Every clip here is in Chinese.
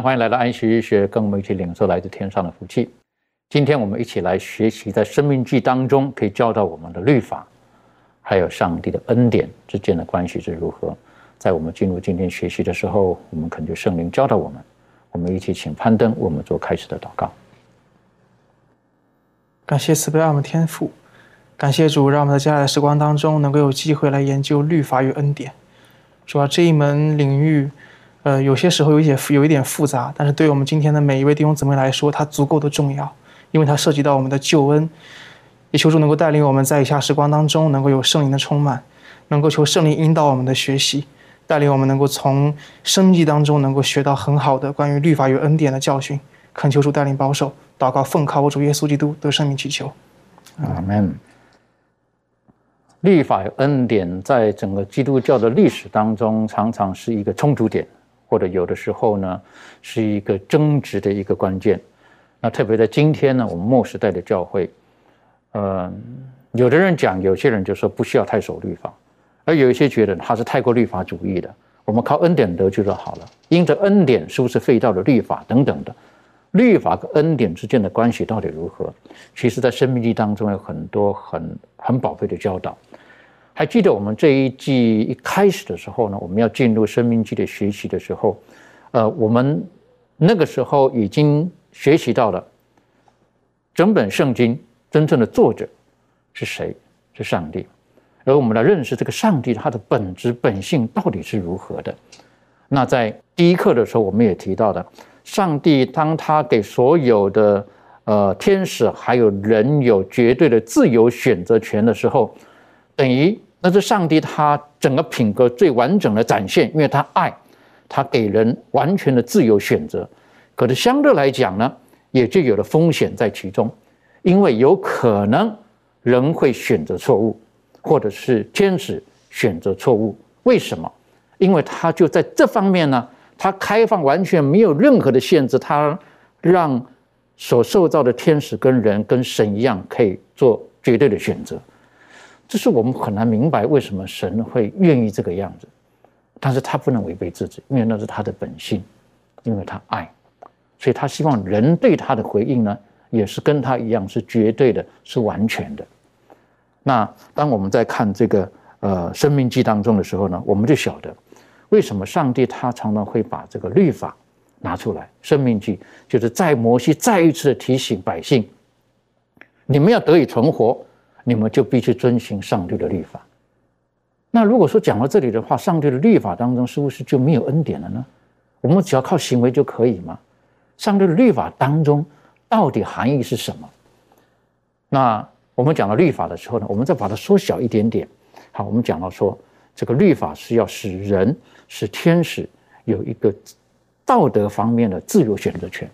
欢迎来到安息日学，跟我们一起领受来自天上的福气。今天我们一起来学习，在生命记当中可以教导我们的律法，还有上帝的恩典之间的关系是如何。在我们进入今天学习的时候，我们恳求圣灵教导我们。我们一起请攀登为我们做开始的祷告。感谢慈悲爱我们天父，感谢主，让我们在接下来的时光当中能够有机会来研究律法与恩典。主要这一门领域，呃，有些时候有一些有一点复杂，但是对我们今天的每一位弟兄姊妹来说，它足够的重要，因为它涉及到我们的救恩。也求主能够带领我们在以下时光当中能够有圣灵的充满，能够求圣灵引导我们的学习，带领我们能够从生计当中能够学到很好的关于律法与恩典的教训。恳求主带领保守，祷告奉靠我主耶稣基督得生命祈求。阿门。律法与恩典在整个基督教的历史当中，常常是一个冲突点，或者有的时候呢，是一个争执的一个关键。那特别在今天呢，我们末时代的教会，呃，有的人讲，有些人就说不需要太守律法，而有一些觉得他是太过律法主义的，我们靠恩典得救就好了，因着恩典是不是废掉了律法等等的。律法跟恩典之间的关系到底如何？其实，在生命记当中有很多很很宝贵的教导。还记得我们这一季一开始的时候呢，我们要进入生命记的学习的时候，呃，我们那个时候已经学习到了整本圣经真正的作者是谁？是上帝。而我们来认识这个上帝他的本质本性到底是如何的。那在第一课的时候，我们也提到的。上帝当他给所有的呃天使还有人有绝对的自由选择权的时候，等于那是上帝他整个品格最完整的展现，因为他爱，他给人完全的自由选择。可是相对来讲呢，也就有了风险在其中，因为有可能人会选择错误，或者是天使选择错误。为什么？因为他就在这方面呢。他开放完全没有任何的限制，他让所受造的天使跟人跟神一样，可以做绝对的选择。这是我们很难明白为什么神会愿意这个样子，但是他不能违背自己，因为那是他的本性，因为他爱，所以他希望人对他的回应呢，也是跟他一样是绝对的，是完全的。那当我们在看这个呃生命记当中的时候呢，我们就晓得。为什么上帝他常常会把这个律法拿出来？生命记就是在摩西再一次的提醒百姓：你们要得以存活，你们就必须遵循上帝的律法。那如果说讲到这里的话，上帝的律法当中是不是就没有恩典了呢？我们只要靠行为就可以吗？上帝的律法当中到底含义是什么？那我们讲到律法的时候呢，我们再把它缩小一点点。好，我们讲到说这个律法是要使人。使天使有一个道德方面的自由选择权。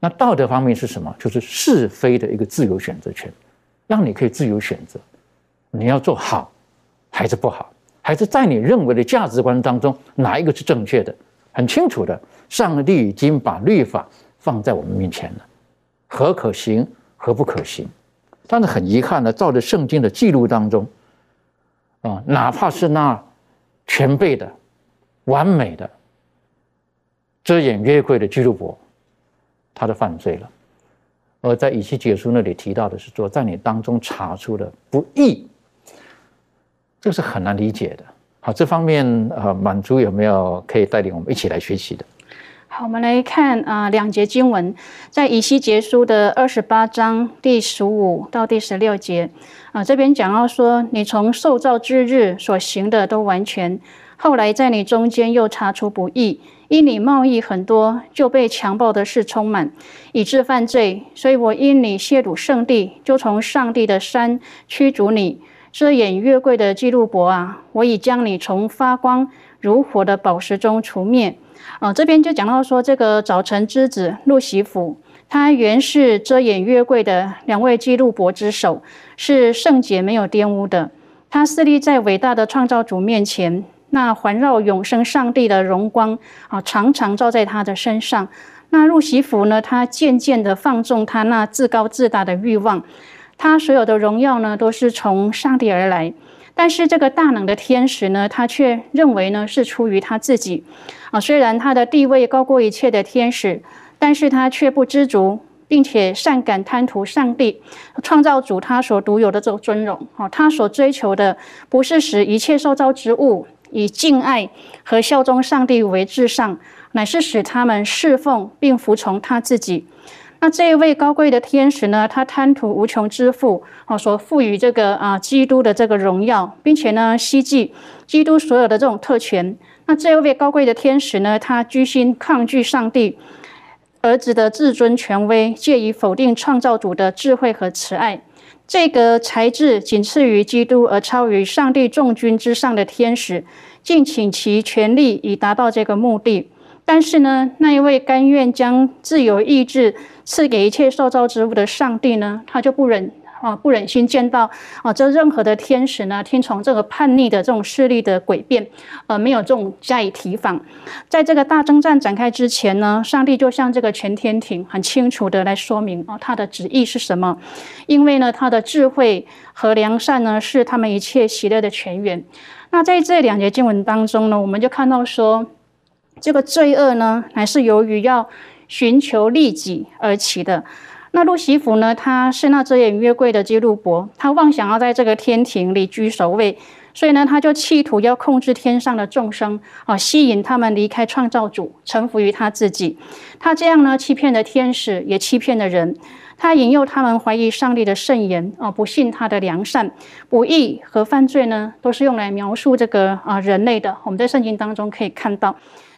那道德方面是什么？就是是非的一个自由选择权，让你可以自由选择，你要做好还是不好，还是在你认为的价值观当中哪一个是正确的？很清楚的，上帝已经把律法放在我们面前了，何可行，何不可行？但是很遗憾的，照着圣经的记录当中，啊，哪怕是那。全备的、完美的、遮掩约柜的基督伯，他的犯罪了。而在以西结书那里提到的是说，在你当中查出的不义，这是很难理解的。好，这方面呃，满足有没有可以带领我们一起来学习的？好，我们来看啊，两节经文，在以西结书的二十八章第十五到第十六节啊，这边讲到说，你从受造之日所行的都完全，后来在你中间又查出不义，因你贸易很多，就被强暴的事充满，以致犯罪，所以我因你亵渎圣地，就从上帝的山驱逐你，遮掩月桂的基路伯啊，我已将你从发光如火的宝石中除灭。啊，这边就讲到说，这个早晨之子路西弗，他原是遮掩月桂的两位基路伯之首，是圣洁没有玷污的。他侍立在伟大的创造主面前，那环绕永生上帝的荣光啊，常常照在他的身上。那路西弗呢，他渐渐的放纵他那自高自大的欲望，他所有的荣耀呢，都是从上帝而来。但是这个大能的天使呢，他却认为呢，是出于他自己。啊，虽然他的地位高过一切的天使，但是他却不知足，并且善感贪图上帝创造主他所独有的这种尊荣。啊，他所追求的不是使一切受造之物以敬爱和效忠上帝为至上，乃是使他们侍奉并服从他自己。那这一位高贵的天使呢？他贪图无穷之富，啊，所赋予这个啊基督的这个荣耀，并且呢，希冀基督所有的这种特权。那这一位高贵的天使呢？他居心抗拒上帝儿子的至尊权威，借以否定创造主的智慧和慈爱。这个才智仅次于基督而超于上帝众君之上的天使，尽请其全力以达到这个目的。但是呢，那一位甘愿将自由意志赐给一切受造之物的上帝呢，他就不忍。啊，不忍心见到啊，这任何的天使呢，听从这个叛逆的这种势力的诡辩，呃，没有这种加以提防。在这个大征战展开之前呢，上帝就向这个全天庭很清楚的来说明啊，他的旨意是什么。因为呢，他的智慧和良善呢，是他们一切喜乐的泉源。那在这两节经文当中呢，我们就看到说，这个罪恶呢，乃是由于要寻求利己而起的。那路西弗呢？他是那遮掩约柜的基路伯，他妄想要在这个天庭里居首位，所以呢，他就企图要控制天上的众生啊，吸引他们离开创造主，臣服于他自己。他这样呢，欺骗了天使，也欺骗了人。他引诱他们怀疑上帝的圣言啊，不信他的良善。不义和犯罪呢，都是用来描述这个啊人类的。我们在圣经当中可以看到。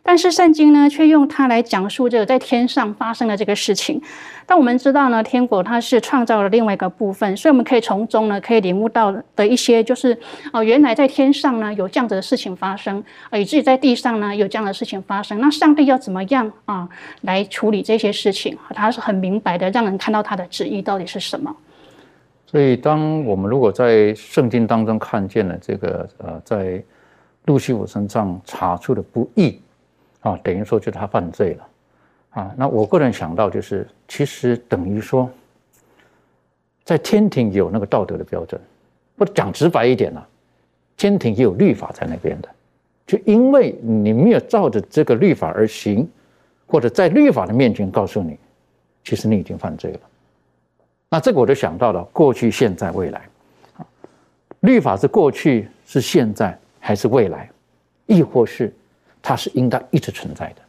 但是圣经呢，却用它来讲述这个在天上发生的这个事情。但我们知道呢，天国它是创造了另外一个部分，所以我们可以从中呢，可以领悟到的一些，就是哦，原来在天上呢有这样子的事情发生，啊，以至于在地上呢有这样的事情发生。那上帝要怎么样啊来处理这些事情？他是很明白的，让人看到他的旨意到底是什么。所以，当我们如果在圣经当中看见了这个呃，在路西弗身上查出的不义。啊，等于说就是他犯罪了，啊，那我个人想到就是，其实等于说，在天庭有那个道德的标准，或者讲直白一点呢，天庭也有律法在那边的，就因为你没有照着这个律法而行，或者在律法的面前告诉你，其实你已经犯罪了，那这个我就想到了过去、现在、未来，啊，律法是过去、是现在还是未来，亦或是？它是应该一直存在的。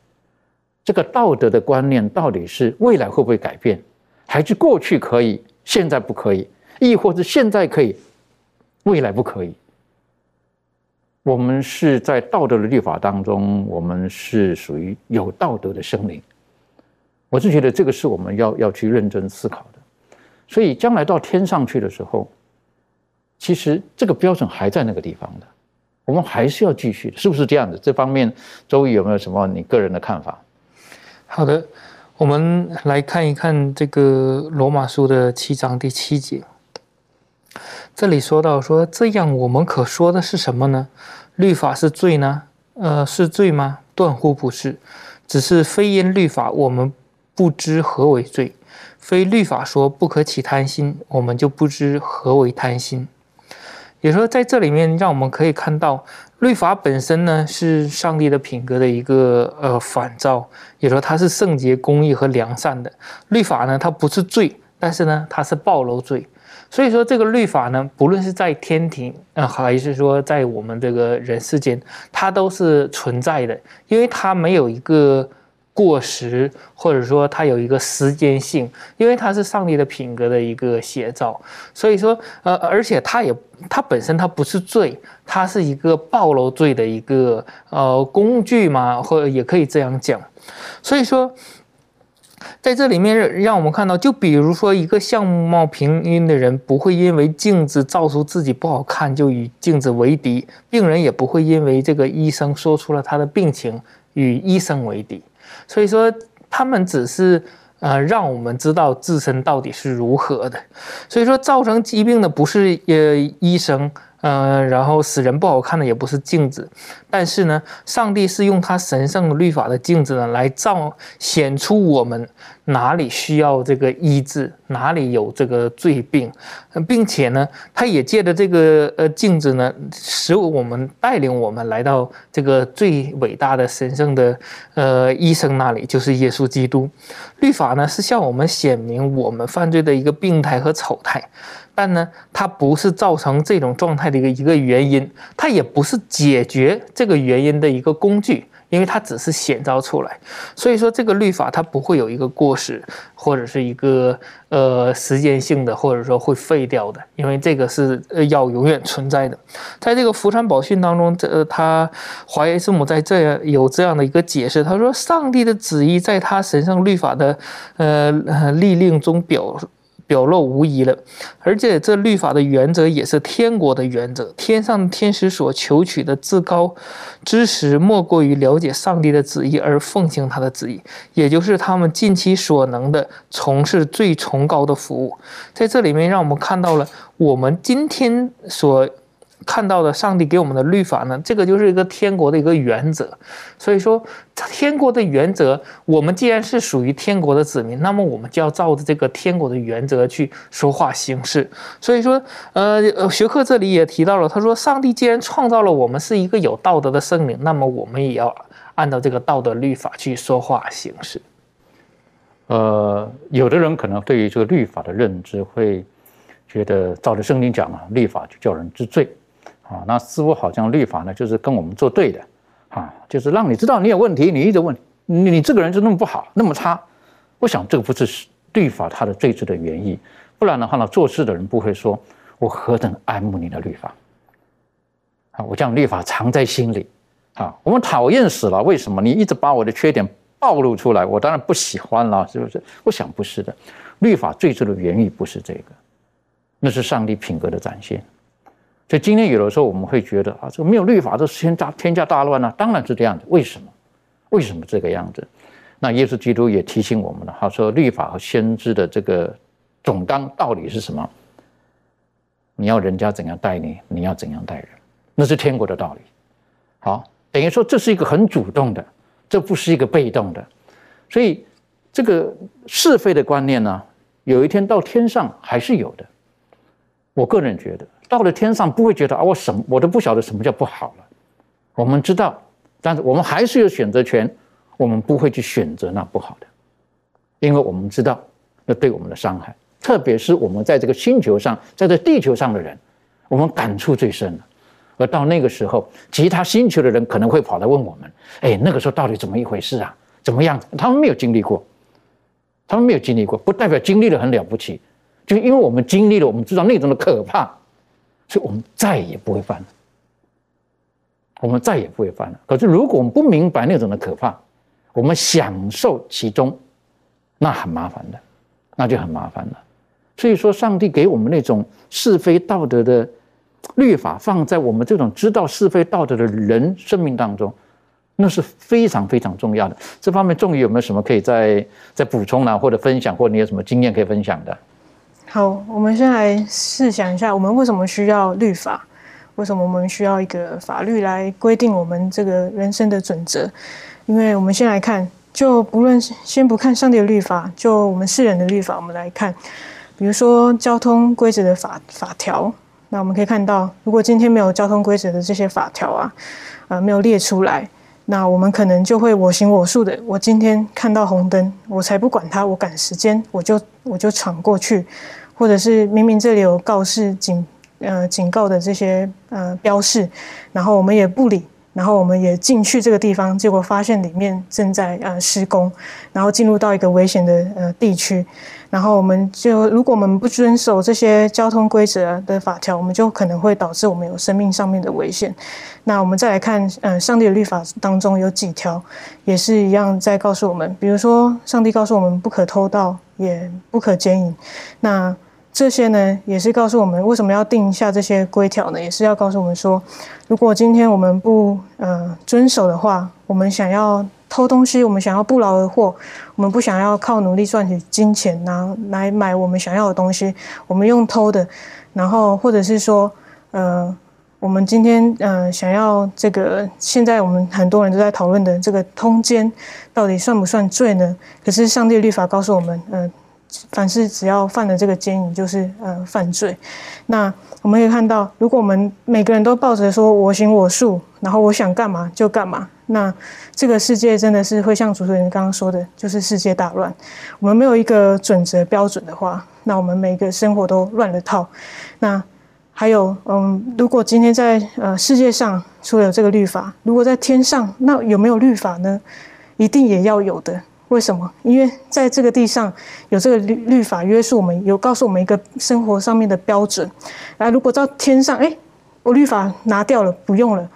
这个道德的观念到底是未来会不会改变，还是过去可以，现在不可以，亦或是现在可以，未来不可以？我们是在道德的律法当中，我们是属于有道德的生灵。我是觉得这个是我们要要去认真思考的。所以将来到天上去的时候，其实这个标准还在那个地方的。我们还是要继续，是不是这样的？这方面，周瑜有没有什么你个人的看法？好的，我们来看一看这个罗马书的七章第七节。这里说到说，这样我们可说的是什么呢？律法是罪呢？呃，是罪吗？断乎不是，只是非因律法，我们不知何为罪；非律法说不可起贪心，我们就不知何为贪心。也说，在这里面，让我们可以看到，律法本身呢是上帝的品格的一个呃反照，也说它是圣洁、公义和良善的。律法呢，它不是罪，但是呢，它是暴露罪。所以说这个律法呢，不论是在天庭啊，还是说在我们这个人世间，它都是存在的，因为它没有一个过时，或者说它有一个时间性，因为它是上帝的品格的一个写照。所以说，呃，而且它也它本身它不是罪，它是一个暴露罪的一个呃工具嘛，或也可以这样讲。所以说。在这里面让我们看到，就比如说一个相貌平庸的人，不会因为镜子照出自己不好看就与镜子为敌；病人也不会因为这个医生说出了他的病情与医生为敌。所以说，他们只是呃让我们知道自身到底是如何的。所以说，造成疾病的不是呃医生。呃，然后使人不好看的也不是镜子，但是呢，上帝是用他神圣的律法的镜子呢，来照显出我们哪里需要这个医治，哪里有这个罪病，并且呢，他也借着这个呃镜子呢，使我们带领我们来到这个最伟大的神圣的呃医生那里，就是耶稣基督。律法呢，是向我们显明我们犯罪的一个病态和丑态。但呢，它不是造成这种状态的一个一个原因，它也不是解决这个原因的一个工具，因为它只是显照出来。所以说，这个律法它不会有一个过时，或者是一个呃时间性的，或者说会废掉的，因为这个是要永远存在的。在这个福山宝训当中，这他华耶师母在这样有这样的一个解释，他说：上帝的旨意在他神圣律法的呃立令中表。表露无遗了，而且这律法的原则也是天国的原则。天上天使所求取的至高知识，莫过于了解上帝的旨意而奉行他的旨意，也就是他们尽其所能的从事最崇高的服务。在这里面，让我们看到了我们今天所。看到的上帝给我们的律法呢，这个就是一个天国的一个原则。所以说，天国的原则，我们既然是属于天国的子民，那么我们就要照着这个天国的原则去说话行事。所以说，呃，学课这里也提到了，他说，上帝既然创造了我们是一个有道德的生灵，那么我们也要按照这个道德律法去说话行事。呃，有的人可能对于这个律法的认知会觉得，照着圣经讲啊，律法就叫人知罪。啊，那似乎好像律法呢，就是跟我们作对的，啊，就是让你知道你有问题，你一直问你，你这个人就那么不好，那么差。我想这个不是律法它的最初的原意，不然的话呢，做事的人不会说我何等爱慕你的律法，啊，我将律法藏在心里，啊，我们讨厌死了，为什么？你一直把我的缺点暴露出来，我当然不喜欢了，是不是？我想不是的，律法最初的原意不是这个，那是上帝品格的展现。所以今天有的时候我们会觉得啊，这个没有律法，这天大天下大乱呢？当然是这样的。为什么？为什么这个样子？那耶稣基督也提醒我们了，他说律法和先知的这个总纲道理是什么？你要人家怎样待你，你要怎样待人，那是天国的道理。好，等于说这是一个很主动的，这不是一个被动的。所以这个是非的观念呢，有一天到天上还是有的。我个人觉得。到了天上不会觉得啊，我什我都不晓得什么叫不好了。我们知道，但是我们还是有选择权，我们不会去选择那不好的，因为我们知道那对我们的伤害，特别是我们在这个星球上，在这地球上的人，我们感触最深了。而到那个时候，其他星球的人可能会跑来问我们：“哎，那个时候到底怎么一回事啊？怎么样？”他们没有经历过，他们没有经历过，不代表经历了很了不起，就因为我们经历了，我们知道那种的可怕。所以我们再也不会犯了，我们再也不会犯了。可是如果我们不明白那种的可怕，我们享受其中，那很麻烦的，那就很麻烦了。所以说，上帝给我们那种是非道德的律法，放在我们这种知道是非道德的人生命当中，那是非常非常重要的。这方面，仲宇有没有什么可以再再补充呢？或者分享，或者你有什么经验可以分享的？好，我们先来试想一下，我们为什么需要律法？为什么我们需要一个法律来规定我们这个人生的准则？因为我们先来看，就不论先不看上帝的律法，就我们世人的律法，我们来看，比如说交通规则的法法条，那我们可以看到，如果今天没有交通规则的这些法条啊，呃，没有列出来，那我们可能就会我行我素的。我今天看到红灯，我才不管它，我赶时间，我就我就闯过去。或者是明明这里有告示警呃警告的这些呃标示，然后我们也不理。然后我们也进去这个地方，结果发现里面正在呃施工，然后进入到一个危险的呃地区，然后我们就如果我们不遵守这些交通规则的法条，我们就可能会导致我们有生命上面的危险。那我们再来看，呃，上帝的律法当中有几条也是一样在告诉我们，比如说上帝告诉我们不可偷盗，也不可奸淫。那这些呢，也是告诉我们为什么要定下这些规条呢？也是要告诉我们说，如果今天我们不呃遵守的话，我们想要偷东西，我们想要不劳而获，我们不想要靠努力赚取金钱，拿来买我们想要的东西，我们用偷的，然后或者是说，呃，我们今天呃想要这个，现在我们很多人都在讨论的这个通奸，到底算不算罪呢？可是上帝律法告诉我们，嗯。凡是只要犯了这个奸淫，就是呃犯罪。那我们可以看到，如果我们每个人都抱着说我行我素，然后我想干嘛就干嘛，那这个世界真的是会像主持人刚刚说的，就是世界大乱。我们没有一个准则标准的话，那我们每个生活都乱了套。那还有，嗯，如果今天在呃世界上除了有这个律法，如果在天上，那有没有律法呢？一定也要有的。为什么？因为在这个地上有这个律律法约束我们，有告诉我们一个生活上面的标准。来，如果到天上，哎，我律法拿掉了，不用了，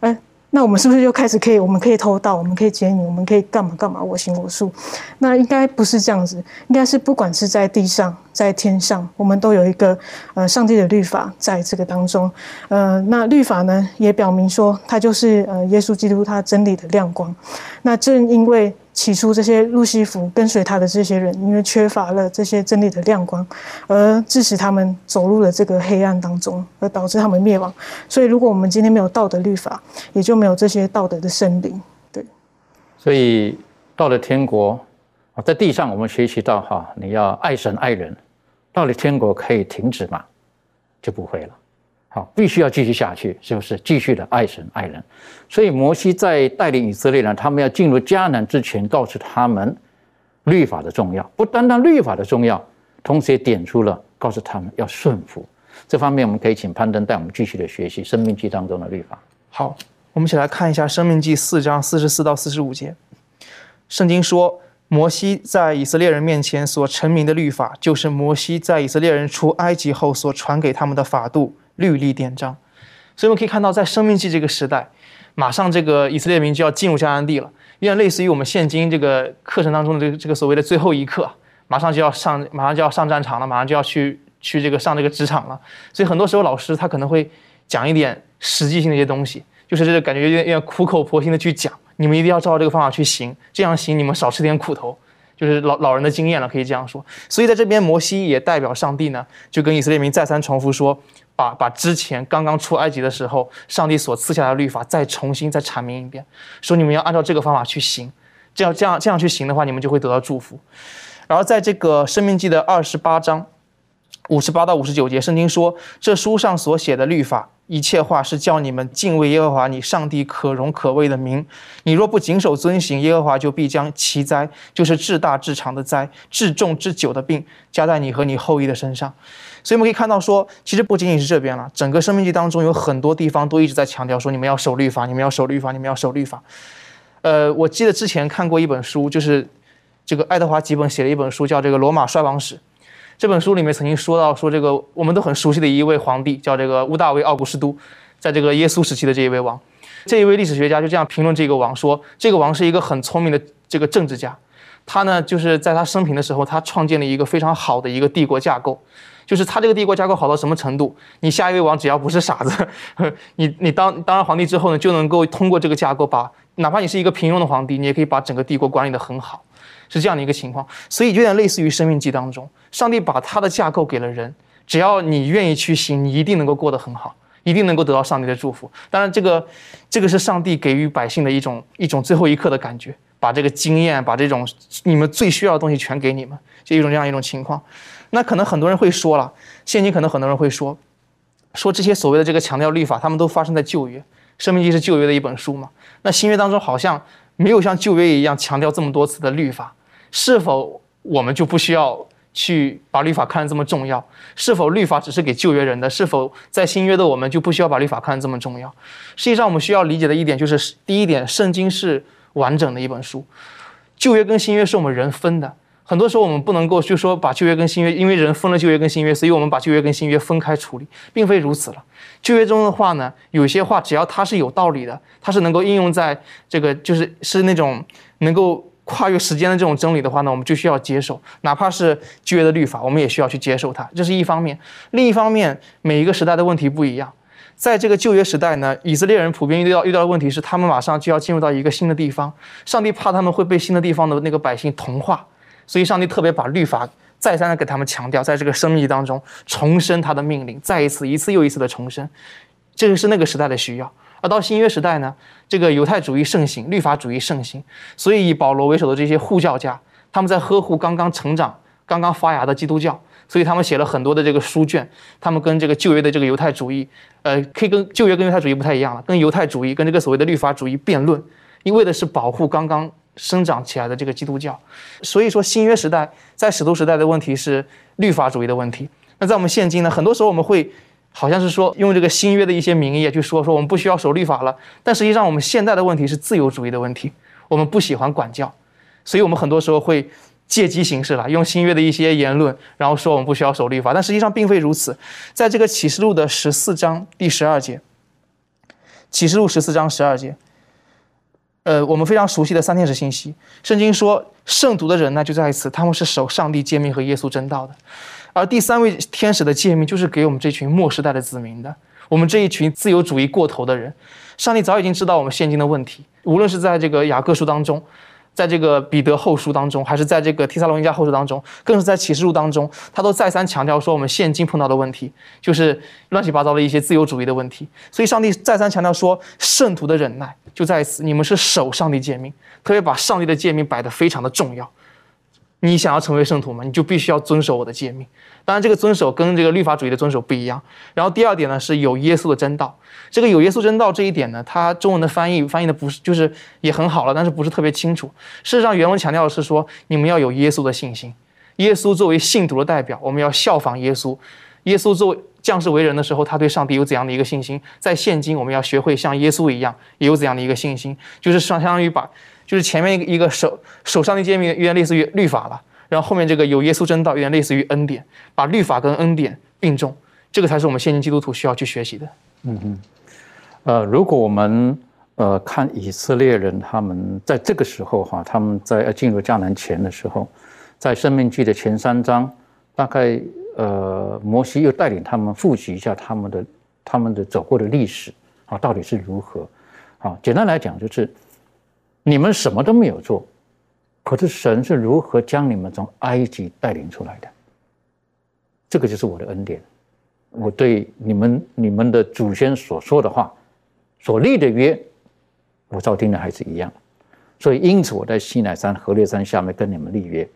哎。那我们是不是又开始可以？我们可以偷盗，我们可以奸淫，我们可以干嘛干嘛？我行我素。那应该不是这样子，应该是不管是在地上，在天上，我们都有一个呃上帝的律法在这个当中。呃，那律法呢，也表明说，它就是呃耶稣基督他真理的亮光。那正因为起初这些路西弗跟随他的这些人，因为缺乏了这些真理的亮光，而致使他们走入了这个黑暗当中，而导致他们灭亡。所以，如果我们今天没有道德律法，也就没有这些道德的圣灵。对。所以到了天国，在地上我们学习到哈，你要爱神爱人，到了天国可以停止吗？就不会了。好，必须要继续下去，是不是？继续的爱神爱人。所以摩西在带领以色列人，他们要进入迦南之前，告诉他们律法的重要，不单单律法的重要，同时也点出了告诉他们要顺服。这方面我们可以请攀登带我们继续的学习《生命记》当中的律法。好，我们一起来看一下《生命记》四章四十四到四十五节。圣经说，摩西在以色列人面前所成名的律法，就是摩西在以色列人出埃及后所传给他们的法度。律例典章，所以我们可以看到，在生命记这个时代，马上这个以色列民就要进入迦南地了，有点类似于我们现今这个课程当中的这个这个所谓的最后一课，马上就要上，马上就要上战场了，马上就要去去这个上这个职场了。所以很多时候老师他可能会讲一点实际性的一些东西，就是这个感觉有点有点苦口婆心的去讲，你们一定要照这个方法去行，这样行你们少吃点苦头，就是老老人的经验了，可以这样说。所以在这边摩西也代表上帝呢，就跟以色列民再三重复说。把把之前刚刚出埃及的时候，上帝所赐下的律法再重新再阐明一遍，说你们要按照这个方法去行，这样这样这样去行的话，你们就会得到祝福。然后在这个生命记的二十八章五十八到五十九节，圣经说，这书上所写的律法。一切话是叫你们敬畏耶和华你上帝可荣可畏的名。你若不谨守遵行，耶和华就必将其灾，就是至大至长的灾、至重至久的病，加在你和你后裔的身上。所以我们可以看到，说其实不仅仅是这边了，整个生命记当中有很多地方都一直在强调说，你们要守律法，你们要守律法，你们要守律法。呃，我记得之前看过一本书，就是这个爱德华吉本写了一本书，叫这个《罗马衰亡史》。这本书里面曾经说到，说这个我们都很熟悉的一位皇帝，叫这个屋大维奥古斯都，在这个耶稣时期的这一位王，这一位历史学家就这样评论这个王说，这个王是一个很聪明的这个政治家，他呢就是在他生平的时候，他创建了一个非常好的一个帝国架构，就是他这个帝国架构好到什么程度，你下一位王只要不是傻子，你你当当上皇帝之后呢，就能够通过这个架构把，哪怕你是一个平庸的皇帝，你也可以把整个帝国管理得很好。是这样的一个情况，所以有点类似于《生命记》当中，上帝把他的架构给了人，只要你愿意去行，你一定能够过得很好，一定能够得到上帝的祝福。当然，这个这个是上帝给予百姓的一种一种最后一刻的感觉，把这个经验，把这种你们最需要的东西全给你们，就一种这样一种情况。那可能很多人会说了，现今可能很多人会说，说这些所谓的这个强调律法，他们都发生在旧约，《生命记》是旧约的一本书嘛？那新约当中好像没有像旧约一样强调这么多次的律法。是否我们就不需要去把律法看得这么重要？是否律法只是给旧约人的？是否在新约的我们就不需要把律法看得这么重要？实际上，我们需要理解的一点就是：第一点，圣经是完整的一本书，旧约跟新约是我们人分的。很多时候我们不能够就说把旧约跟新约，因为人分了旧约跟新约，所以我们把旧约跟新约分开处理，并非如此了。旧约中的话呢，有些话只要它是有道理的，它是能够应用在这个就是是那种能够跨越时间的这种真理的话呢，我们就需要接受，哪怕是旧约的律法，我们也需要去接受它。这是一方面，另一方面，每一个时代的问题不一样。在这个旧约时代呢，以色列人普遍遇到遇到的问题是，他们马上就要进入到一个新的地方，上帝怕他们会被新的地方的那个百姓同化。所以，上帝特别把律法再三的给他们强调，在这个生命当中重申他的命令，再一次、一次又一次的重申，这个是那个时代的需要。而到新约时代呢，这个犹太主义盛行，律法主义盛行，所以以保罗为首的这些护教家，他们在呵护刚刚成长、刚刚发芽的基督教，所以他们写了很多的这个书卷，他们跟这个旧约的这个犹太主义，呃，可以跟旧约跟犹太主义不太一样了，跟犹太主义跟这个所谓的律法主义辩论，因为的是保护刚刚。生长起来的这个基督教，所以说新约时代在使徒时代的问题是律法主义的问题。那在我们现今呢，很多时候我们会好像是说用这个新约的一些名义去说说我们不需要守律法了，但实际上我们现在的问题是自由主义的问题，我们不喜欢管教，所以我们很多时候会借机行事了，用新约的一些言论，然后说我们不需要守律法，但实际上并非如此。在这个启示录的十四章第十二节，启示录十四章十二节。呃，我们非常熟悉的三天使信息，圣经说圣徒的人呢就在此，他们是守上帝诫命和耶稣真道的，而第三位天使的诫命就是给我们这群末世代的子民的，我们这一群自由主义过头的人，上帝早已经知道我们现今的问题，无论是在这个雅各书当中。在这个彼得后书当中，还是在这个提萨罗尼迦后书当中，更是在启示录当中，他都再三强调说，我们现今碰到的问题就是乱七八糟的一些自由主义的问题。所以，上帝再三强调说，圣徒的忍耐就在此，你们是守上帝诫命，特别把上帝的诫命摆得非常的重要。你想要成为圣徒吗？你就必须要遵守我的诫命。当然，这个遵守跟这个律法主义的遵守不一样。然后第二点呢，是有耶稣的真道。这个有耶稣真道这一点呢，它中文的翻译翻译的不是就是也很好了，但是不是特别清楚。事实上，原文强调的是说，你们要有耶稣的信心。耶稣作为信徒的代表，我们要效仿耶稣。耶稣作为降世为人的时候，他对上帝有怎样的一个信心？在现今，我们要学会像耶稣一样，也有怎样的一个信心？就是相相当于把。就是前面一个一个手手上的诫命有点类似于律法了，然后后面这个有耶稣真道有点类似于恩典，把律法跟恩典并重，这个才是我们现今基督徒需要去学习的。嗯哼，呃，如果我们呃看以色列人他们在这个时候哈，他们在进入迦南前的时候，在生命记的前三章，大概呃摩西又带领他们复习一下他们的他们的走过的历史啊，到底是如何？啊，简单来讲就是。你们什么都没有做，可是神是如何将你们从埃及带领出来的？这个就是我的恩典。我对你们、你们的祖先所说的话、所立的约，我照定的还是一样。所以，因此我在西乃山、河烈山下面跟你们立约，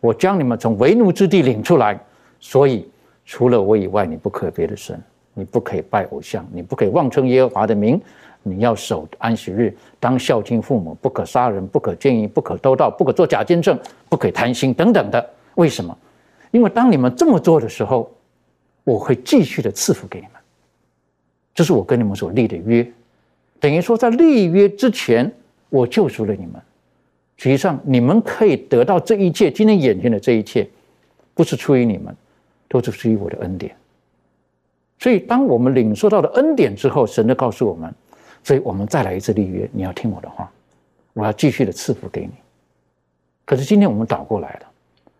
我将你们从为奴之地领出来。所以，除了我以外，你不可别的神，你不可以拜偶像，你不可以妄称耶和华的名。你要守安息日，当孝敬父母，不可杀人，不可奸淫，不可偷盗，不可作假见证，不可贪心等等的。为什么？因为当你们这么做的时候，我会继续的赐福给你们。这是我跟你们所立的约，等于说在立约之前，我救赎了你们。实际上，你们可以得到这一切，今天眼前的这一切，不是出于你们，都是出于我的恩典。所以，当我们领受到了恩典之后，神就告诉我们。所以我们再来一次立约，你要听我的话，我要继续的赐福给你。可是今天我们倒过来了，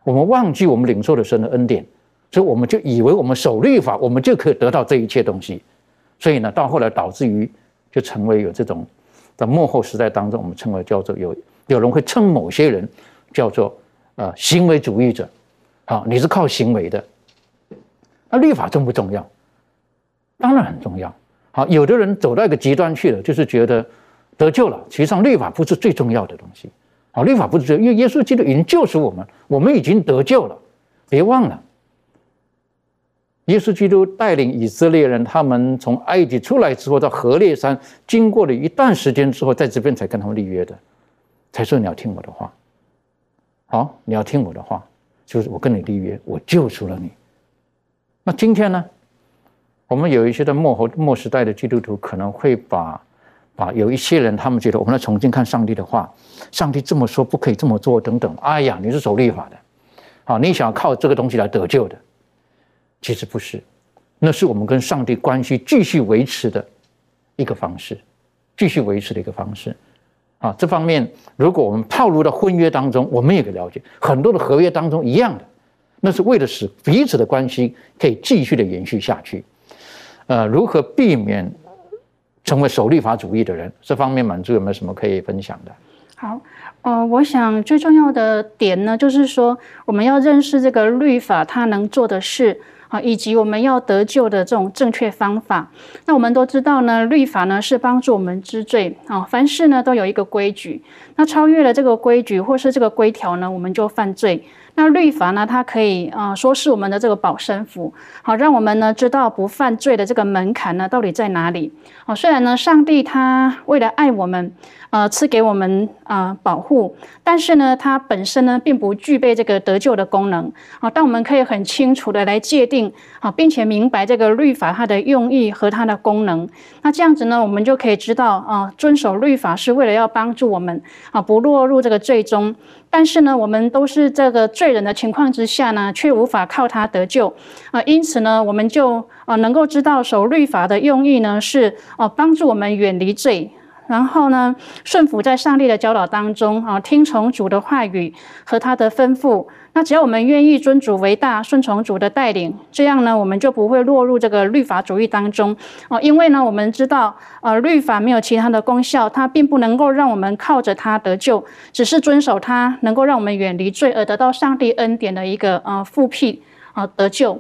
我们忘记我们领受的神的恩典，所以我们就以为我们守律法，我们就可以得到这一切东西。所以呢，到后来导致于就成为有这种在幕后时代当中，我们称为叫做有有人会称某些人叫做呃行为主义者，啊，你是靠行为的，那律法重不重要？当然很重要。好，有的人走到一个极端去了，就是觉得得救了。其实上，律法不是最重要的东西。好，律法不是最，因为耶稣基督已经救赎我们，我们已经得救了。别忘了，耶稣基督带领以色列人，他们从埃及出来之后，到河烈山，经过了一段时间之后，在这边才跟他们立约的，才说你要听我的话。好，你要听我的话。就是我跟你立约，我救赎了你。那今天呢，我们有一些的末后末时代的基督徒可能会把把有一些人，他们觉得我们来重新看上帝的话，上帝这么说不可以这么做等等。哎呀，你是守律法的，好，你想靠这个东西来得救的，其实不是，那是我们跟上帝关系继续维持的一个方式，继续维持的一个方式。啊，这方面如果我们套入到婚约当中，我们也可以了解很多的合约当中一样的，那是为了使彼此的关系可以继续的延续下去。呃，如何避免成为守律法主义的人？这方面满足有没有什么可以分享的？好，呃，我想最重要的点呢，就是说我们要认识这个律法它能做的事。啊，以及我们要得救的这种正确方法。那我们都知道呢，律法呢是帮助我们知罪啊。凡事呢都有一个规矩，那超越了这个规矩或是这个规条呢，我们就犯罪。那律法呢，它可以啊说是我们的这个保身符，好让我们呢知道不犯罪的这个门槛呢到底在哪里。哦，虽然呢上帝他为了爱我们。呃，赐给我们啊保护，但是呢，它本身呢并不具备这个得救的功能啊。但我们可以很清楚的来界定啊，并且明白这个律法它的用意和它的功能。那这样子呢，我们就可以知道啊，遵守律法是为了要帮助我们啊，不落入这个罪中。但是呢，我们都是这个罪人的情况之下呢，却无法靠他得救啊。因此呢，我们就啊能够知道守律法的用意呢是啊帮助我们远离罪。然后呢，顺服在上帝的教导当中啊，听从主的话语和他的吩咐。那只要我们愿意尊主为大，顺从主的带领，这样呢，我们就不会落入这个律法主义当中哦。因为呢，我们知道，呃，律法没有其他的功效，它并不能够让我们靠着它得救，只是遵守它，能够让我们远离罪而得到上帝恩典的一个呃复辟啊得救。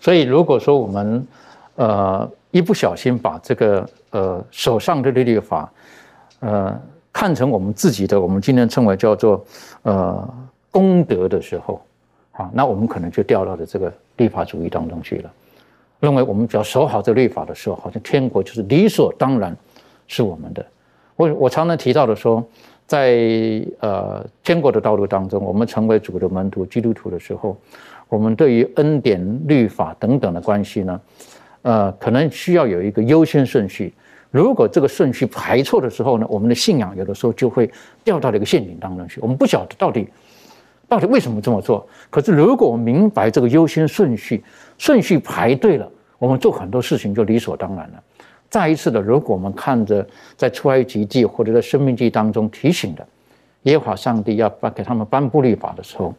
所以，如果说我们呃一不小心把这个呃，手上的律法，呃，看成我们自己的，我们今天称为叫做呃功德的时候，啊，那我们可能就掉到了这个律法主义当中去了，认为我们只要守好这律法的时候，好像天国就是理所当然是我们的。我我常常提到的说，在呃天国的道路当中，我们成为主的门徒、基督徒的时候，我们对于恩典、律法等等的关系呢，呃，可能需要有一个优先顺序。如果这个顺序排错的时候呢，我们的信仰有的时候就会掉到了一个陷阱当中去。我们不晓得到底到底为什么这么做。可是如果我明白这个优先顺序，顺序排对了，我们做很多事情就理所当然了。再一次的，如果我们看着在出埃及记或者在生命记当中提醒的耶和华上帝要颁给他们颁布律法的时候，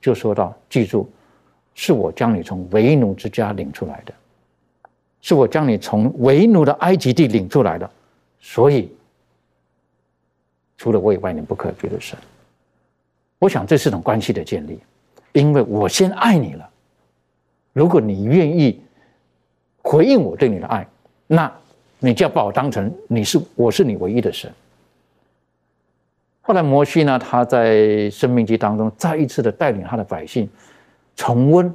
就说到：记住，是我将你从为奴之家领出来的。是我将你从为奴的埃及地领出来的，所以除了我以外，你不可别的神。我想这是种关系的建立，因为我先爱你了。如果你愿意回应我对你的爱，那你就要把我当成你是我是你唯一的神。后来摩西呢，他在生命记当中再一次的带领他的百姓重温。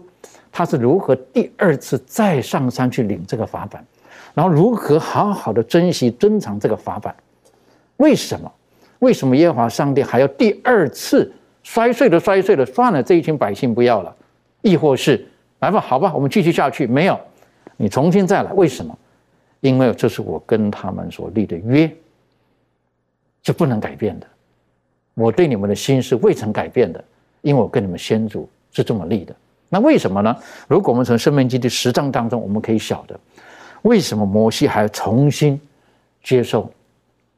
他是如何第二次再上山去领这个法版，然后如何好好的珍惜珍藏这个法版？为什么？为什么耶和华上帝还要第二次摔碎了摔碎了，算了，这一群百姓不要了？亦或是来吧，好吧，我们继续下去？没有，你重新再来。为什么？因为这是我跟他们所立的约，是不能改变的。我对你们的心是未曾改变的，因为我跟你们先祖是这么立的。那为什么呢？如果我们从《生命记》的十章当中，我们可以晓得，为什么摩西还要重新接受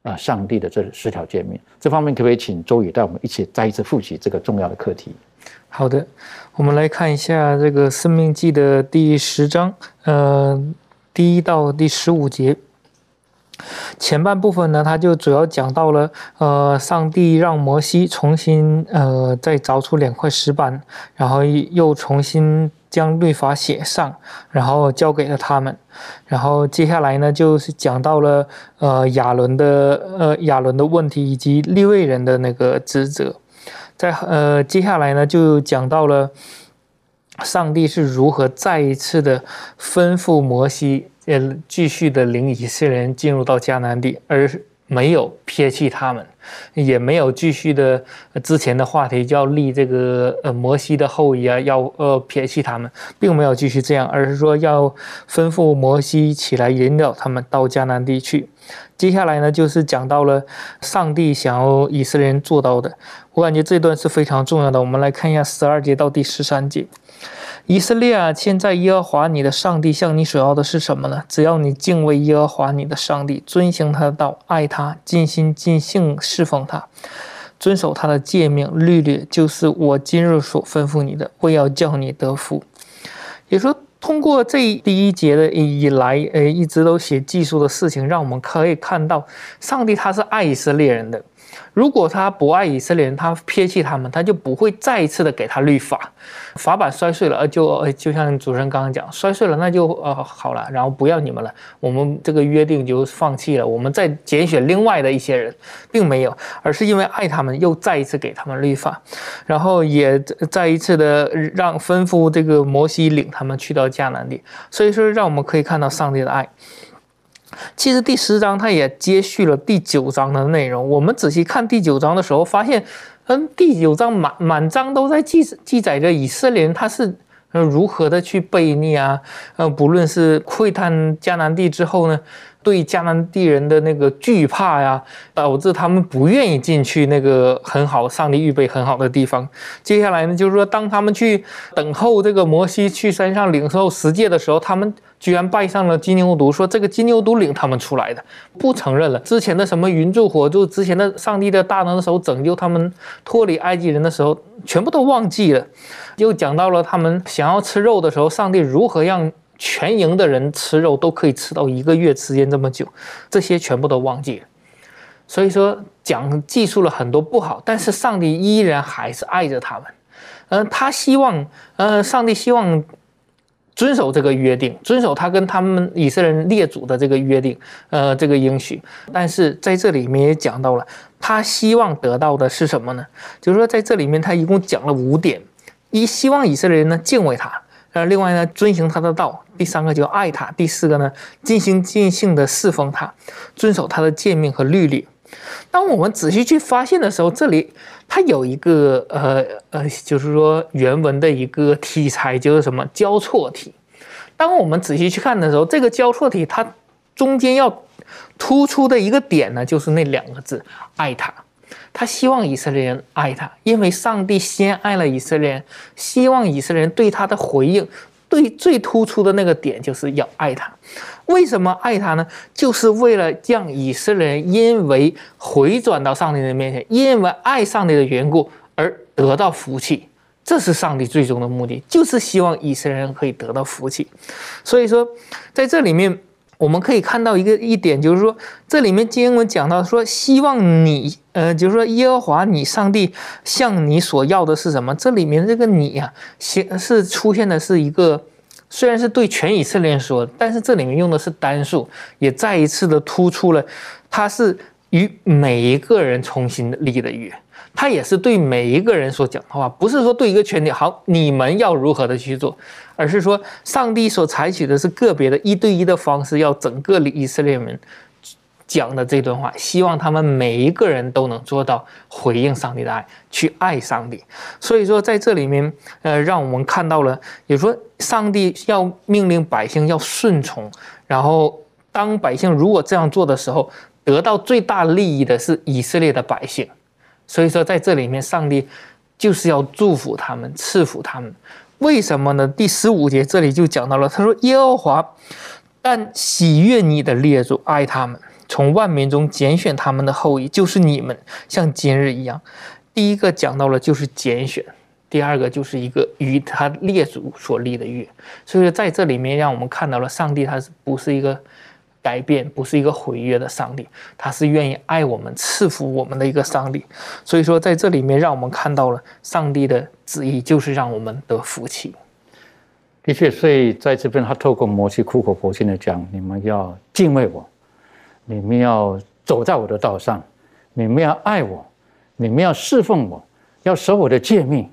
啊上帝的这十条诫命？这方面可不可以请周宇带我们一起再一次复习这个重要的课题？好的，我们来看一下这个《生命记》的第十章，呃，第一到第十五节。前半部分呢，他就主要讲到了，呃，上帝让摩西重新，呃，再凿出两块石板，然后又重新将律法写上，然后交给了他们。然后接下来呢，就是讲到了，呃，亚伦的，呃，亚伦的问题以及利未人的那个职责。在呃，接下来呢，就讲到了上帝是如何再一次的吩咐摩西。呃，继续的领以色列人进入到迦南地，而没有撇弃他们，也没有继续的之前的话题，要立这个呃摩西的后裔啊，要呃撇弃他们，并没有继续这样，而是说要吩咐摩西起来引导他们到迦南地去。接下来呢，就是讲到了上帝想要以色列人做到的，我感觉这段是非常重要的。我们来看一下十二节到第十三节。以色列啊，现在耶和华你的上帝向你所要的是什么呢？只要你敬畏耶和华你的上帝，遵行他的道，爱他，尽心尽性侍奉他，遵守他的诫命律律，就是我今日所吩咐你的，为要叫你得福。也说，通过这第一节的以来，呃，一直都写技术的事情，让我们可以看到，上帝他是爱以色列人的。如果他不爱以色列人，他撇弃他们，他就不会再一次的给他律法。法版摔碎了，呃，就呃，就像主持人刚刚讲，摔碎了，那就呃好了，然后不要你们了，我们这个约定就放弃了，我们再拣选另外的一些人，并没有，而是因为爱他们，又再一次给他们律法，然后也再一次的让吩咐这个摩西领他们去到迦南地，所以说让我们可以看到上帝的爱。其实第十章它也接续了第九章的内容。我们仔细看第九章的时候，发现，嗯，第九章满满章都在记记载着以色列人他是如何的去背逆啊，呃，不论是窥探迦南地之后呢。对迦南地人的那个惧怕呀，导致他们不愿意进去那个很好、上帝预备很好的地方。接下来呢，就是说，当他们去等候这个摩西去山上领受十诫的时候，他们居然拜上了金牛犊，说这个金牛犊领他们出来的，不承认了之前的什么云柱火柱，之前的上帝的大能的时候拯救他们脱离埃及人的时候，全部都忘记了。又讲到了他们想要吃肉的时候，上帝如何让。全营的人吃肉都可以吃到一个月时间这么久，这些全部都忘记了。所以说讲记述了很多不好，但是上帝依然还是爱着他们。嗯，他希望，呃，上帝希望遵守这个约定，遵守他跟他们以色列人列祖的这个约定，呃，这个应许。但是在这里面也讲到了，他希望得到的是什么呢？就是说在这里面他一共讲了五点：一，希望以色列人呢敬畏他。呃另外呢，遵行他的道；第三个就爱他；第四个呢，尽心尽性的侍奉他，遵守他的诫命和律例。当我们仔细去发现的时候，这里它有一个呃呃，就是说原文的一个题材，就是什么交错体。当我们仔细去看的时候，这个交错体它中间要突出的一个点呢，就是那两个字“爱他”。他希望以色列人爱他，因为上帝先爱了以色列人，希望以色列人对他的回应，对最突出的那个点就是要爱他。为什么爱他呢？就是为了让以色列人因为回转到上帝的面前，因为爱上帝的缘故而得到福气。这是上帝最终的目的，就是希望以色列人可以得到福气。所以说，在这里面。我们可以看到一个一点，就是说这里面经文讲到说，希望你，呃，就是说耶和华你上帝向你所要的是什么？这里面这个你呀，显是出现的是一个，虽然是对全以色列说，但是这里面用的是单数，也再一次的突出了，他是与每一个人重新立的约。他也是对每一个人所讲的话，不是说对一个群体好，你们要如何的去做，而是说上帝所采取的是个别的一对一的方式，要整个以色列人讲的这段话，希望他们每一个人都能做到回应上帝的爱，去爱上帝。所以说在这里面，呃，让我们看到了，也说上帝要命令百姓要顺从，然后当百姓如果这样做的时候，得到最大利益的是以色列的百姓。所以说，在这里面，上帝就是要祝福他们，赐福他们。为什么呢？第十五节这里就讲到了，他说：“耶和华但喜悦你的列祖，爱他们，从万民中拣选他们的后裔，就是你们，像今日一样。”第一个讲到了就是拣选，第二个就是一个与他列祖所立的约。所以说，在这里面，让我们看到了上帝他是不是一个。改变不是一个毁约的上帝，他是愿意爱我们、赐福我们的一个上帝。所以说，在这里面，让我们看到了上帝的旨意，就是让我们得福气。的确，所以在这边，他透过摩西苦口婆心的讲：你们要敬畏我，你们要走在我的道上，你们要爱我，你们要侍奉我，要守我的诫命，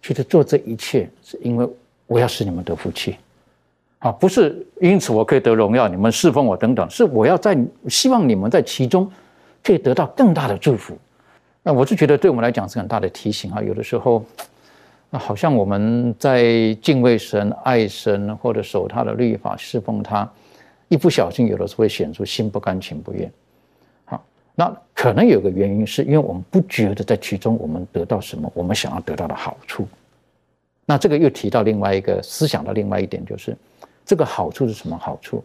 去做这一切，是因为我要使你们得福气。啊，不是因此我可以得荣耀，你们侍奉我等等，是我要在希望你们在其中可以得到更大的祝福。那我是觉得对我们来讲是很大的提醒啊。有的时候，那好像我们在敬畏神、爱神或者守他的律法、侍奉他，一不小心有的时候会显出心不甘情不愿。好，那可能有个原因是因为我们不觉得在其中我们得到什么我们想要得到的好处。那这个又提到另外一个思想的另外一点，就是这个好处是什么好处？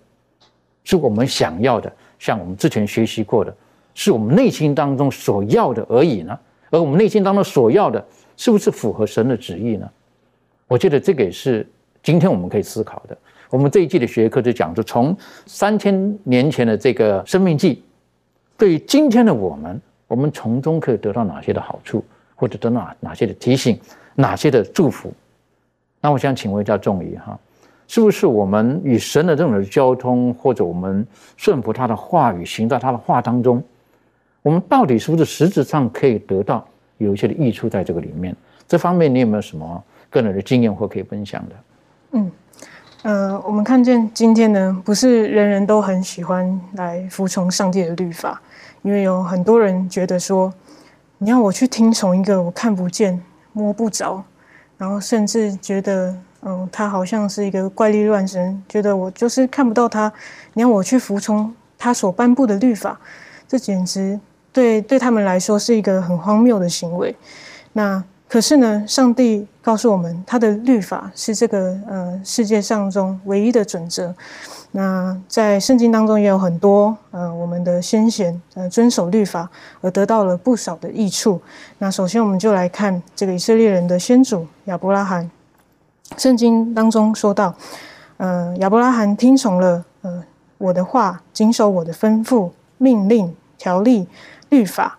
是我们想要的，像我们之前学习过的。是我们内心当中所要的而已呢？而我们内心当中所要的，是不是符合神的旨意呢？我觉得这个也是今天我们可以思考的。我们这一季的学科就讲，就从三千年前的这个生命记，对于今天的我们，我们从中可以得到哪些的好处，或者得到哪哪些的提醒，哪些的祝福？那我想请问一下仲怡哈，是不是我们与神的这种交通，或者我们顺服他的话语，行在他的话当中？我们到底是不是实质上可以得到有一些的益处在这个里面？这方面你有没有什么个人的经验或可以分享的？嗯，呃，我们看见今天呢，不是人人都很喜欢来服从上帝的律法，因为有很多人觉得说，你要我去听从一个我看不见、摸不着，然后甚至觉得，嗯，他好像是一个怪力乱神，觉得我就是看不到他，你要我去服从他所颁布的律法，这简直。对，对他们来说是一个很荒谬的行为。那可是呢，上帝告诉我们，他的律法是这个呃世界上中唯一的准则。那在圣经当中也有很多呃我们的先贤呃遵守律法而得到了不少的益处。那首先我们就来看这个以色列人的先祖亚伯拉罕。圣经当中说到，呃亚伯拉罕听从了呃我的话，谨守我的吩咐、命令、条例。律法，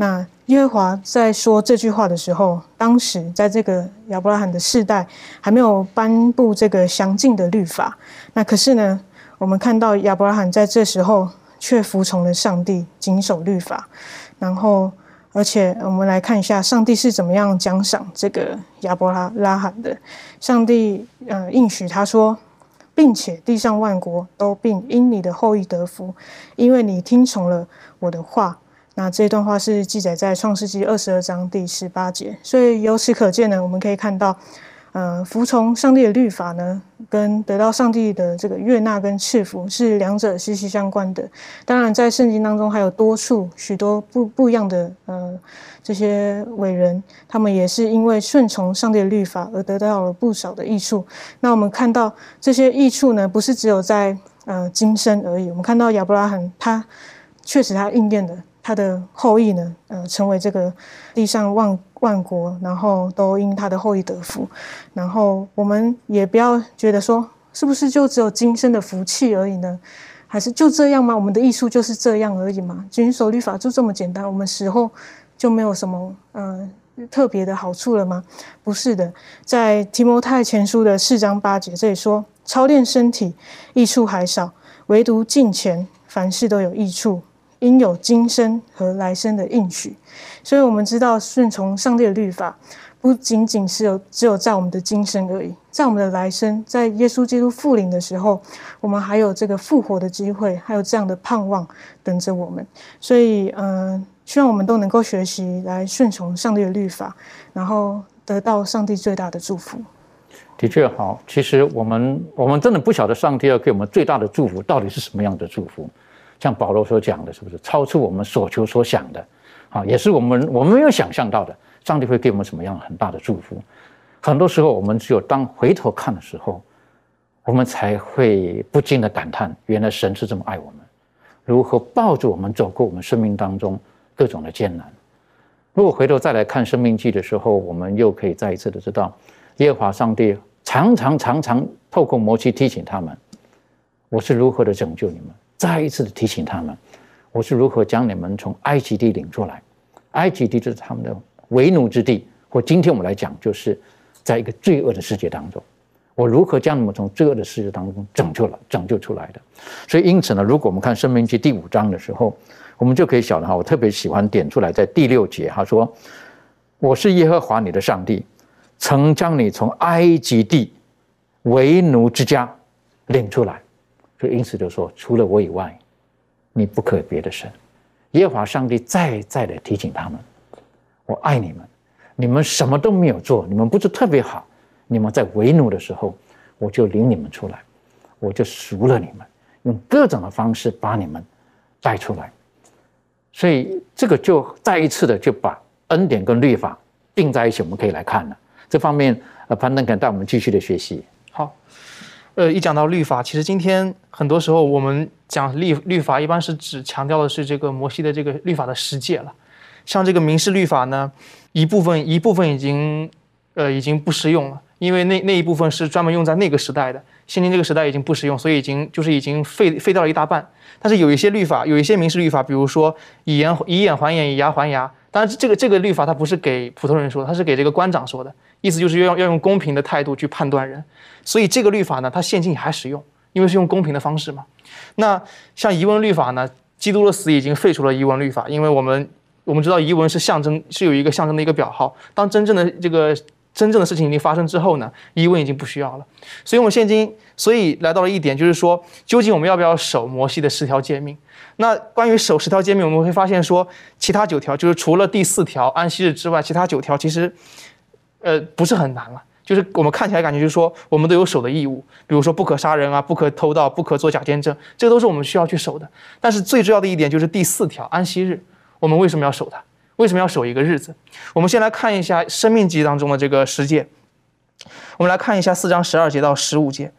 那耶和华在说这句话的时候，当时在这个亚伯拉罕的世代还没有颁布这个详尽的律法。那可是呢，我们看到亚伯拉罕在这时候却服从了上帝，谨守律法。然后，而且我们来看一下上帝是怎么样奖赏这个亚伯拉拉罕的。上帝呃应许他说，并且地上万国都并因你的后裔得福，因为你听从了我的话。那这段话是记载在创世纪二十二章第十八节，所以由此可见呢，我们可以看到，呃，服从上帝的律法呢，跟得到上帝的这个悦纳跟赐福是两者息息相关的。当然，在圣经当中还有多处许多不不一样的呃这些伟人，他们也是因为顺从上帝的律法而得到了不少的益处。那我们看到这些益处呢，不是只有在呃今生而已。我们看到亚伯拉罕，他确实他应验了。他的后裔呢，呃，成为这个地上万万国，然后都因他的后裔得福。然后我们也不要觉得说，是不是就只有今生的福气而已呢？还是就这样吗？我们的艺术就是这样而已吗？遵守律法就这么简单？我们死后就没有什么呃特别的好处了吗？不是的，在提摩太前书的四章八节这里说，操练身体益处还少，唯独敬虔，凡事都有益处。应有今生和来生的应许，所以我们知道顺从上帝的律法，不仅仅是有只有在我们的今生而已，在我们的来生，在耶稣基督复临的时候，我们还有这个复活的机会，还有这样的盼望等着我们。所以，嗯，希望我们都能够学习来顺从上帝的律法，然后得到上帝最大的祝福。的确好，其实我们我们真的不晓得上帝要给我们最大的祝福到底是什么样的祝福。像保罗所讲的，是不是超出我们所求所想的？啊，也是我们我们没有想象到的。上帝会给我们什么样很大的祝福？很多时候，我们只有当回头看的时候，我们才会不禁的感叹：原来神是这么爱我们，如何抱着我们走过我们生命当中各种的艰难。如果回头再来看生命记的时候，我们又可以再一次的知道，耶和华上帝常常常常透过摩西提醒他们：我是如何的拯救你们。再一次的提醒他们，我是如何将你们从埃及地领出来。埃及地就是他们的为奴之地，或今天我们来讲，就是在一个罪恶的世界当中，我如何将你们从罪恶的世界当中拯救了、拯救出来的。所以，因此呢，如果我们看《生命记》第五章的时候，我们就可以晓得哈，我特别喜欢点出来，在第六节，他说：“我是耶和华你的上帝，曾将你从埃及地为奴之家领出来。”所以因此就说，除了我以外，你不可别的神。耶和华上帝再再的提醒他们：“我爱你们，你们什么都没有做，你们不是特别好，你们在为奴的时候，我就领你们出来，我就赎了你们，用各种的方式把你们带出来。所以这个就再一次的就把恩典跟律法并在一起，我们可以来看了。这方面，呃，潘登肯带我们继续的学习。呃，一讲到律法，其实今天很多时候我们讲律律法，一般是指强调的是这个摩西的这个律法的实践了。像这个民事律法呢，一部分一部分已经，呃，已经不适用了，因为那那一部分是专门用在那个时代的，现今这个时代已经不适用，所以已经就是已经废废掉了一大半。但是有一些律法，有一些民事律法，比如说以眼以眼还眼，以牙还牙。当然，这个这个律法它不是给普通人说，它是给这个官长说的，意思就是要要用公平的态度去判断人。所以这个律法呢，它现今还使用，因为是用公平的方式嘛。那像遗文律法呢，基督的死已经废除了遗文律法，因为我们我们知道遗文是象征，是有一个象征的一个表号。当真正的这个真正的事情已经发生之后呢，遗文已经不需要了。所以我们现今所以来到了一点，就是说，究竟我们要不要守摩西的十条诫命？那关于守十条诫命，我们会发现说，其他九条就是除了第四条安息日之外，其他九条其实，呃，不是很难了。就是我们看起来感觉就是说，我们都有守的义务，比如说不可杀人啊，不可偷盗，不可作假见证，这都是我们需要去守的。但是最重要的一点就是第四条安息日，我们为什么要守它？为什么要守一个日子？我们先来看一下《生命记》当中的这个十诫，我们来看一下四章十二节到十五节。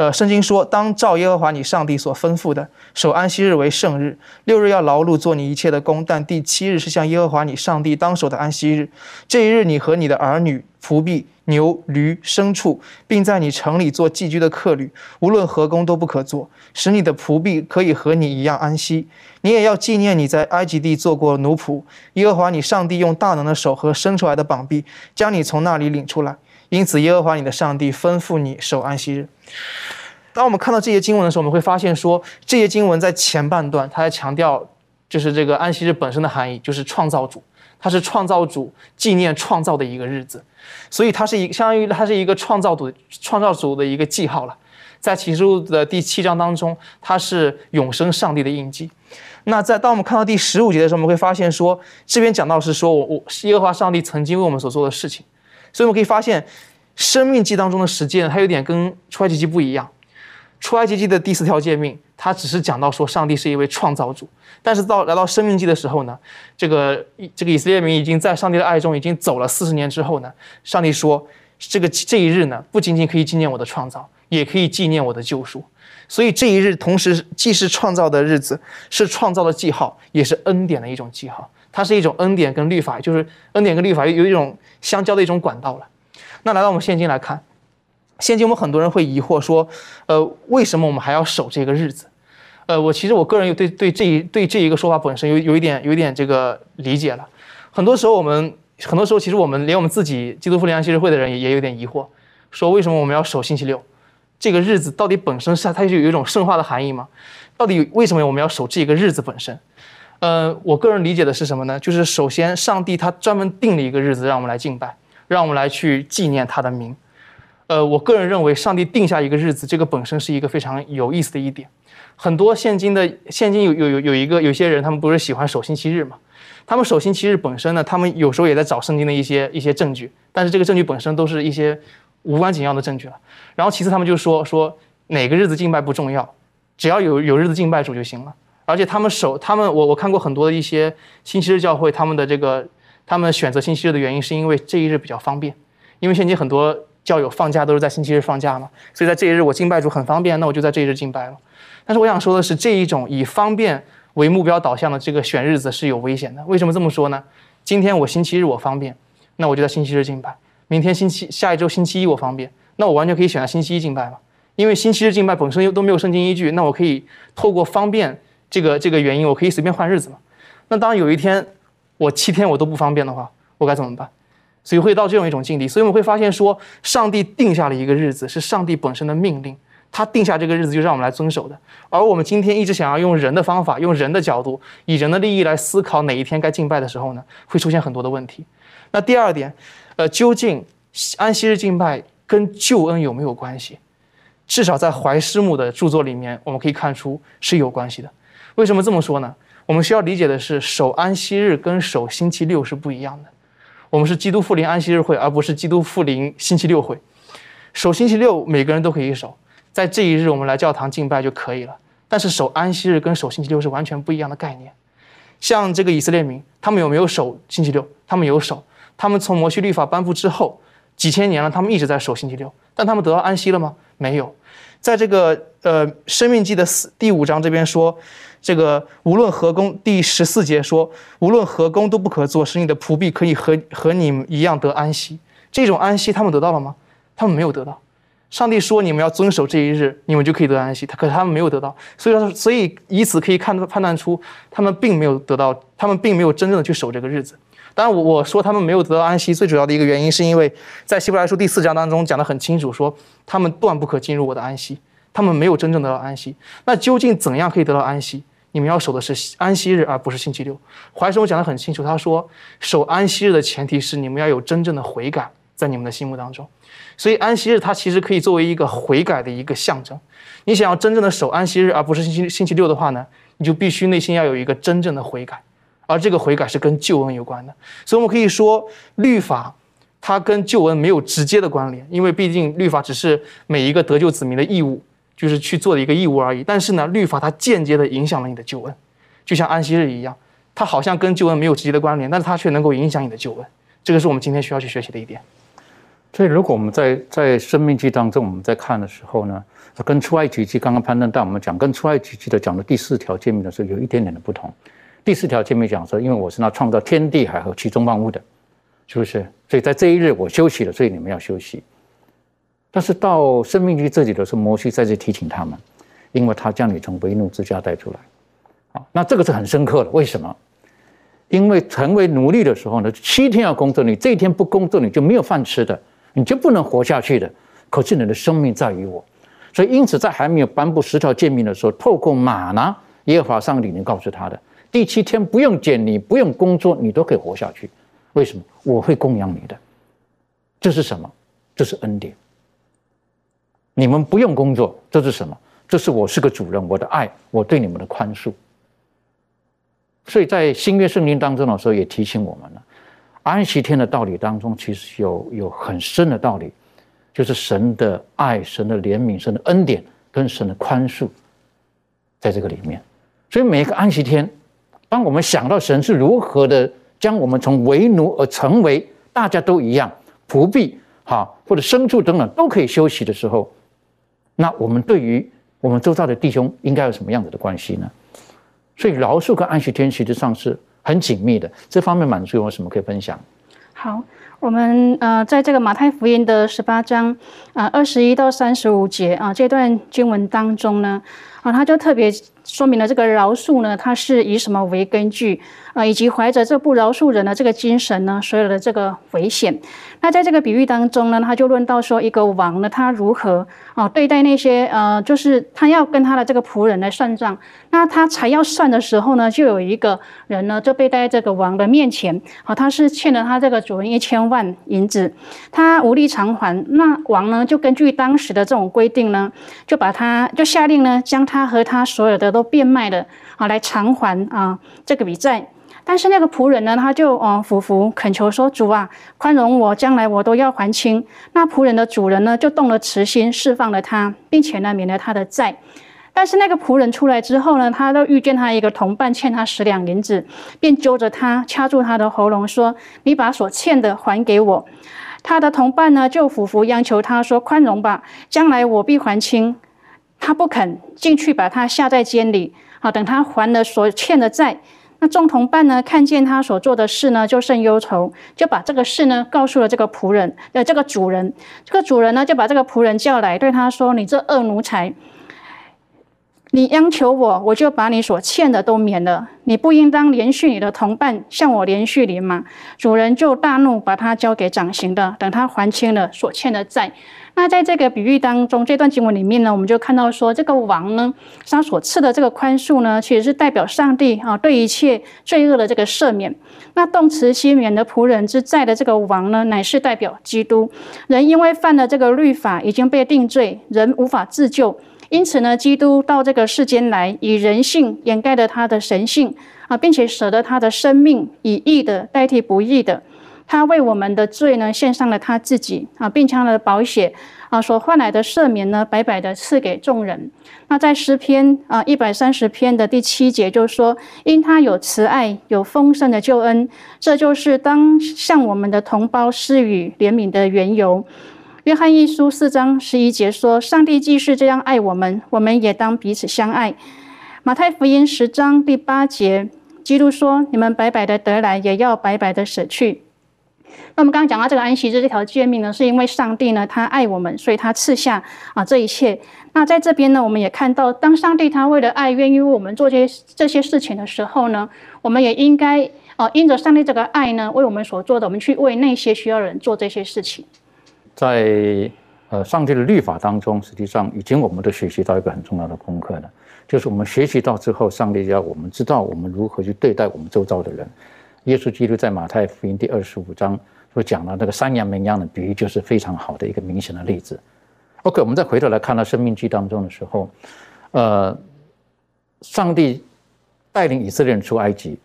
呃，圣经说，当照耶和华你上帝所吩咐的，守安息日为圣日，六日要劳碌做你一切的工，但第七日是向耶和华你上帝当守的安息日。这一日，你和你的儿女、仆婢、牛、驴、牲畜，并在你城里做寄居的客旅，无论何工都不可做，使你的仆婢可以和你一样安息。你也要纪念你在埃及地做过奴仆，耶和华你上帝用大能的手和伸出来的膀臂，将你从那里领出来。因此，耶和华你的上帝吩咐你守安息日。当我们看到这些经文的时候，我们会发现说，这些经文在前半段，它在强调就是这个安息日本身的含义，就是创造主，它是创造主纪念创造的一个日子，所以它是一相当于它是一个创造主创造主的一个记号了。在启示录的第七章当中，它是永生上帝的印记。那在当我们看到第十五节的时候，我们会发现说，这边讲到是说我我耶和华上帝曾经为我们所做的事情。所以我们可以发现，《生命记》当中的实践，它有点跟出埃及记不一样。出埃及记的第四条诫命，它只是讲到说上帝是一位创造主。但是到来到《生命记》的时候呢，这个这个以色列民已经在上帝的爱中已经走了四十年之后呢，上帝说，这个这一日呢，不仅仅可以纪念我的创造，也可以纪念我的救赎。所以这一日同时既是创造的日子，是创造的记号，也是恩典的一种记号。它是一种恩典跟律法，就是恩典跟律法有一种相交的一种管道了。那来到我们现今来看，现今我们很多人会疑惑说，呃，为什么我们还要守这个日子？呃，我其实我个人有对对这一对这一个说法本身有有一点有一点这个理解了。很多时候我们很多时候其实我们连我们自己基督复临安息日会的人也也有点疑惑，说为什么我们要守星期六？这个日子到底本身是它就有一种圣化的含义吗？到底为什么我们要守这个日子本身？呃，我个人理解的是什么呢？就是首先，上帝他专门定了一个日子，让我们来敬拜，让我们来去纪念他的名。呃，我个人认为，上帝定下一个日子，这个本身是一个非常有意思的一点。很多现今的现今有有有有一个有些人，他们不是喜欢守星期日嘛？他们守星期日本身呢，他们有时候也在找圣经的一些一些证据，但是这个证据本身都是一些无关紧要的证据了。然后其次，他们就说说哪个日子敬拜不重要，只要有有日子敬拜主就行了。而且他们守他们，我我看过很多的一些星期日教会，他们的这个他们选择星期日的原因，是因为这一日比较方便。因为现今很多教友放假都是在星期日放假嘛，所以在这一日我敬拜主很方便，那我就在这一日敬拜了。但是我想说的是，这一种以方便为目标导向的这个选日子是有危险的。为什么这么说呢？今天我星期日我方便，那我就在星期日敬拜；明天星期下一周星期一我方便，那我完全可以选择星期一敬拜嘛。因为星期日敬拜本身又都没有圣经依据，那我可以透过方便。这个这个原因，我可以随便换日子嘛？那当有一天我七天我都不方便的话，我该怎么办？所以会到这样一种境地。所以我们会发现说，上帝定下了一个日子，是上帝本身的命令，他定下这个日子就让我们来遵守的。而我们今天一直想要用人的方法，用人的角度，以人的利益来思考哪一天该敬拜的时候呢，会出现很多的问题。那第二点，呃，究竟安息日敬拜跟救恩有没有关系？至少在怀师母的著作里面，我们可以看出是有关系的。为什么这么说呢？我们需要理解的是，守安息日跟守星期六是不一样的。我们是基督复临安息日会，而不是基督复临星期六会。守星期六每个人都可以守，在这一日我们来教堂敬拜就可以了。但是守安息日跟守星期六是完全不一样的概念。像这个以色列民，他们有没有守星期六？他们有守。他们从摩西律法颁布之后，几千年了，他们一直在守星期六。但他们得到安息了吗？没有。在这个呃《生命记》的四第五章这边说，这个无论何工，第十四节说，无论何工都不可做，使你的仆婢可以和和你一样得安息。这种安息他们得到了吗？他们没有得到。上帝说你们要遵守这一日，你们就可以得安息。他可是他们没有得到，所以说，所以以此可以看判断出，他们并没有得到，他们并没有真正的去守这个日子。当然，我我说他们没有得到安息，最主要的一个原因是因为在希伯来书第四章当中讲得很清楚，说他们断不可进入我的安息，他们没有真正得到安息。那究竟怎样可以得到安息？你们要守的是安息日，而不是星期六。怀生我讲得很清楚，他说守安息日的前提是你们要有真正的悔改在你们的心目当中。所以安息日它其实可以作为一个悔改的一个象征。你想要真正的守安息日，而不是星期星期六的话呢，你就必须内心要有一个真正的悔改。而这个悔改是跟救恩有关的，所以我们可以说，律法它跟救恩没有直接的关联，因为毕竟律法只是每一个得救子民的义务，就是去做的一个义务而已。但是呢，律法它间接的影响了你的救恩，就像安息日一样，它好像跟救恩没有直接的关联，但是它却能够影响你的救恩。这个是我们今天需要去学习的一点。所以，如果我们在在生命记当中，我们在看的时候呢，跟出埃及记刚刚攀登带我们讲，跟出埃及记的讲的第四条诫命的时候，有一点点的不同。第四条诫命讲说，因为我是那创造天地海和其中万物的，是不是？所以在这一日我休息了，所以你们要休息。但是到生命记这里的时候，摩西在这提醒他们，因为他将你从为奴之家带出来。啊，那这个是很深刻的。为什么？因为成为奴隶的时候呢，七天要工作，你这一天不工作，你就没有饭吃的，你就不能活下去的。可是你的生命在于我，所以因此在还没有颁布十条诫命的时候，透过马呢，耶和华上帝已经告诉他的。第七天不用捡，你不用工作，你都可以活下去。为什么？我会供养你的。这是什么？这是恩典。你们不用工作，这是什么？这是我是个主人，我的爱，我对你们的宽恕。所以在新约圣经当中的时候，也提醒我们了，安息天的道理当中，其实有有很深的道理，就是神的爱、神的怜悯、神的恩典跟神的宽恕，在这个里面。所以每一个安息天。当我们想到神是如何的将我们从为奴而成为大家都一样仆婢，哈或者牲畜等等都可以休息的时候，那我们对于我们周遭的弟兄应该有什么样子的关系呢？所以饶恕跟安息天实上是很紧密的。这方面满足有什么可以分享？好，我们呃在这个马太福音的十八章啊二十一到三十五节啊这段经文当中呢啊他就特别。说明了这个饶恕呢，它是以什么为根据啊？以及怀着这不饶恕人的这个精神呢，所有的这个危险。那在这个比喻当中呢，他就论到说，一个王呢，他如何啊对待那些呃，就是他要跟他的这个仆人来算账。那他才要算的时候呢，就有一个人呢，就被带在这个王的面前啊，他是欠了他这个主人一千万银子，他无力偿还。那王呢，就根据当时的这种规定呢，就把他就下令呢，将他和他所有的都变卖了啊，来偿还啊这个笔债。但是那个仆人呢，他就哦俯伏恳求说：“主啊，宽容我，将来我都要还清。”那仆人的主人呢，就动了慈心，释放了他，并且呢免了他的债。但是那个仆人出来之后呢，他都遇见他一个同伴欠他十两银子，便揪着他掐住他的喉咙说：“你把所欠的还给我。”他的同伴呢就俯伏央求他说：“宽容吧，将来我必还清。”他不肯进去，把他下在监里。好，等他还了所欠的债。那众同伴呢，看见他所做的事呢，就甚忧愁，就把这个事呢告诉了这个仆人，呃，这个主人。这个主人呢，就把这个仆人叫来，对他说：“你这恶奴才，你央求我，我就把你所欠的都免了。你不应当连续你的同伴向我连续连吗？”主人就大怒，把他交给掌刑的，等他还清了所欠的债。那在这个比喻当中，这段经文里面呢，我们就看到说，这个王呢，他所赐的这个宽恕呢，其实是代表上帝啊对一切罪恶的这个赦免。那动词心免的仆人之在的这个王呢，乃是代表基督。人因为犯了这个律法，已经被定罪，人无法自救，因此呢，基督到这个世间来，以人性掩盖了他的神性。啊，并且舍得他的生命以义的代替不义的，他为我们的罪呢献上了他自己啊，并将他的宝血啊所换来的赦免呢白白的赐给众人。那在诗篇啊一百三十篇的第七节就说，因他有慈爱，有丰盛的救恩，这就是当向我们的同胞施予怜悯的缘由。约翰一书四章十一节说：“上帝既是这样爱我们，我们也当彼此相爱。”马太福音十章第八节，基督说：“你们白白的得来，也要白白的舍去。”那我们刚刚讲到这个安息日这条诫命呢，是因为上帝呢他爱我们，所以他赐下啊这一切。那在这边呢，我们也看到，当上帝他为了爱，愿意为我们做些这些事情的时候呢，我们也应该啊因着上帝这个爱呢，为我们所做的，我们去为那些需要人做这些事情。在呃上帝的律法当中，实际上已经我们都学习到一个很重要的功课了，就是我们学习到之后，上帝要我们知道我们如何去对待我们周遭的人。耶稣基督在马太福音第二十五章所讲的那个山羊绵羊的比喻，就是非常好的一个明显的例子。OK，我们再回头来看到生命记当中的时候，呃，上帝带领以色列人出埃及，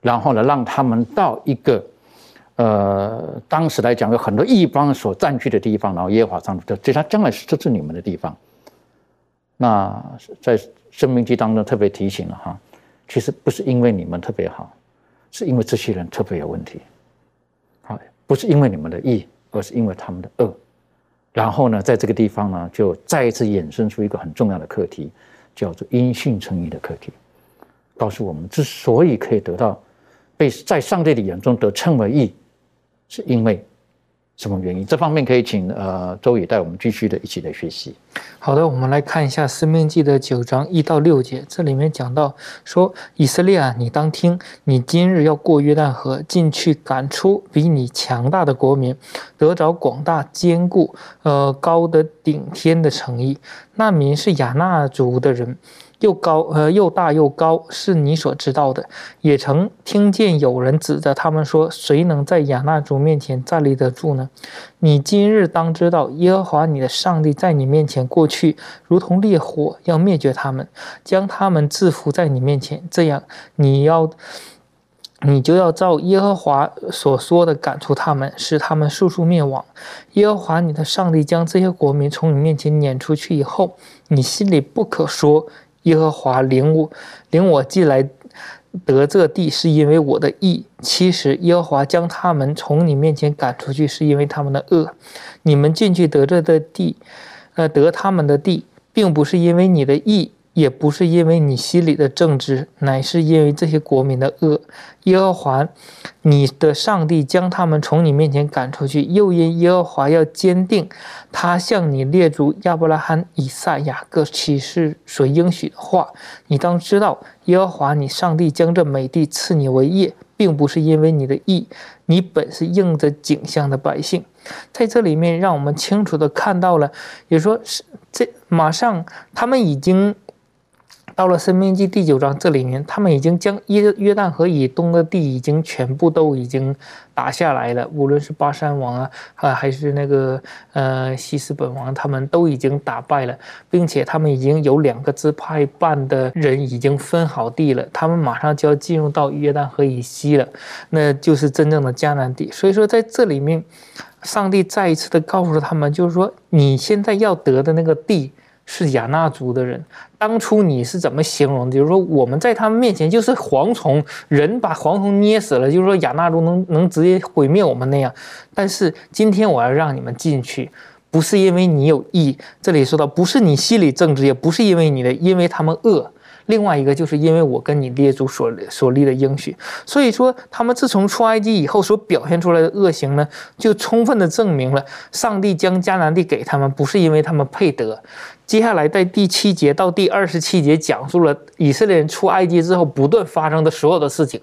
然后呢，让他们到一个。呃，当时来讲有很多异邦所占据的地方，然后耶和华上帝就他将来是这是你们的地方。那在生命记当中特别提醒了哈，其实不是因为你们特别好，是因为这些人特别有问题。好，不是因为你们的义，而是因为他们的恶。然后呢，在这个地方呢，就再一次衍生出一个很重要的课题，叫做因信称义的课题，告诉我们之所以可以得到被在上帝的眼中得称为义。是因为什么原因？这方面可以请呃周宇带我们继续的一起来学习。好的，我们来看一下《生命记》的九章一到六节，这里面讲到说：“以色列啊，你当听，你今日要过约旦河，进去赶出比你强大的国民，得着广大坚固、呃高的顶天的诚意。那民是亚纳族的人。”又高，呃，又大又高，是你所知道的。也曾听见有人指着他们说：“谁能在亚纳族面前站立得住呢？”你今日当知道，耶和华你的上帝在你面前过去，如同烈火，要灭绝他们，将他们制服在你面前。这样，你要，你就要照耶和华所说的赶出他们，使他们速速灭亡。耶和华你的上帝将这些国民从你面前撵出去以后，你心里不可说。耶和华领我领我进来得这地，是因为我的义。其实耶和华将他们从你面前赶出去，是因为他们的恶。你们进去得这的地，呃，得他们的地，并不是因为你的义。也不是因为你心里的正直，乃是因为这些国民的恶。耶和华，你的上帝将他们从你面前赶出去，又因耶和华要坚定他向你列祖亚伯拉罕、以撒、雅各启示所应许的话。你当知道，耶和华你上帝将这美地赐你为业，并不是因为你的义，你本是应着景象的百姓。在这里面，让我们清楚的看到了，也说是这马上他们已经。到了《生命记》第九章，这里面他们已经将约约旦河以东的地已经全部都已经打下来了，无论是巴山王啊，啊还是那个呃西斯本王，他们都已经打败了，并且他们已经有两个支派办的人已经分好地了，他们马上就要进入到约旦河以西了，那就是真正的迦南地。所以说，在这里面，上帝再一次的告诉他们，就是说你现在要得的那个地。是亚纳族的人，当初你是怎么形容的？就是说我们在他们面前就是蝗虫，人把蝗虫捏死了，就是说亚纳族能能直接毁灭我们那样。但是今天我要让你们进去，不是因为你有义，这里说到不是你心里正直，也不是因为你的，因为他们恶。另外一个就是因为我跟你列祖所所立的应许，所以说他们自从出埃及以后所表现出来的恶行呢，就充分的证明了上帝将迦南地给他们，不是因为他们配得。接下来在第七节到第二十七节讲述了以色列人出埃及之后不断发生的所有的事情，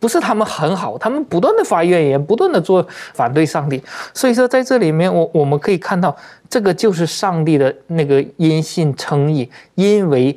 不是他们很好，他们不断的发怨言，不断的做反对上帝。所以说在这里面，我我们可以看到，这个就是上帝的那个因信称义，因为。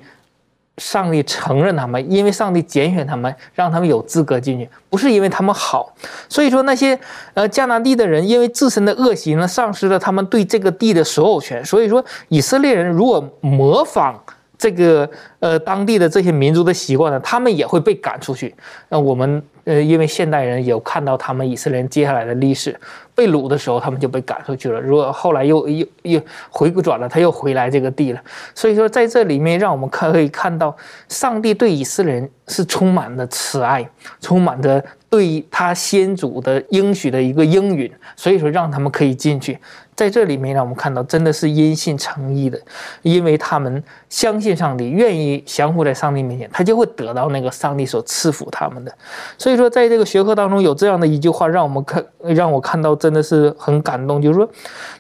上帝承认他们，因为上帝拣选他们，让他们有资格进去，不是因为他们好。所以说那些呃迦南地的人，因为自身的恶行呢，丧失了他们对这个地的所有权。所以说以色列人如果模仿这个呃当地的这些民族的习惯呢，他们也会被赶出去。那我们呃，因为现代人有看到他们以色列人接下来的历史，被掳的时候他们就被赶出去了。如果后来又又又回转了，他又回来这个地了。所以说在这里面，让我们可以看到上帝对以色列人是充满了慈爱，充满着对他先祖的应许的一个应允，所以说让他们可以进去。在这里面，让我们看到真的是因信诚意的，因为他们相信上帝，愿意降服在上帝面前，他就会得到那个上帝所赐福他们的。所以说，在这个学科当中有这样的一句话，让我们看，让我看到真的是很感动，就是说，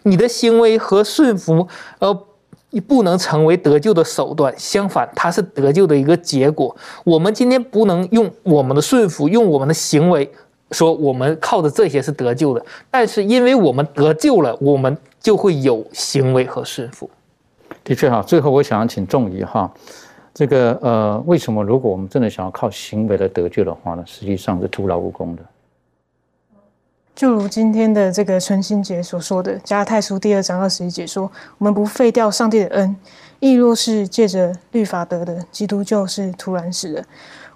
你的行为和顺服，呃，你不能成为得救的手段，相反，它是得救的一个结果。我们今天不能用我们的顺服，用我们的行为。说我们靠着这些是得救的，但是因为我们得救了，我们就会有行为和顺服。的确哈，最后我想请仲仪哈，这个呃，为什么如果我们真的想要靠行为来得救的话呢？实际上是徒劳无功的。就如今天的这个春心节所说的，《加太书》第二章二十一节说：“我们不废掉上帝的恩，亦若是借着律法得的，基督就是突然死的。”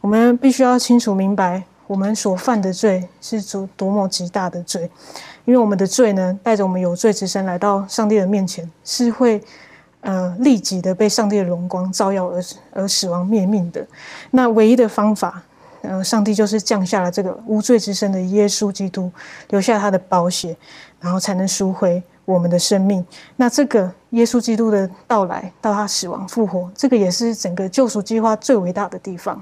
我们必须要清楚明白。我们所犯的罪是多多么极大的罪，因为我们的罪呢，带着我们有罪之身来到上帝的面前，是会呃立即的被上帝的荣光照耀而而死亡灭命的。那唯一的方法，呃，上帝就是降下了这个无罪之身的耶稣基督，留下他的宝血，然后才能赎回。我们的生命，那这个耶稣基督的到来，到他死亡复活，这个也是整个救赎计划最伟大的地方。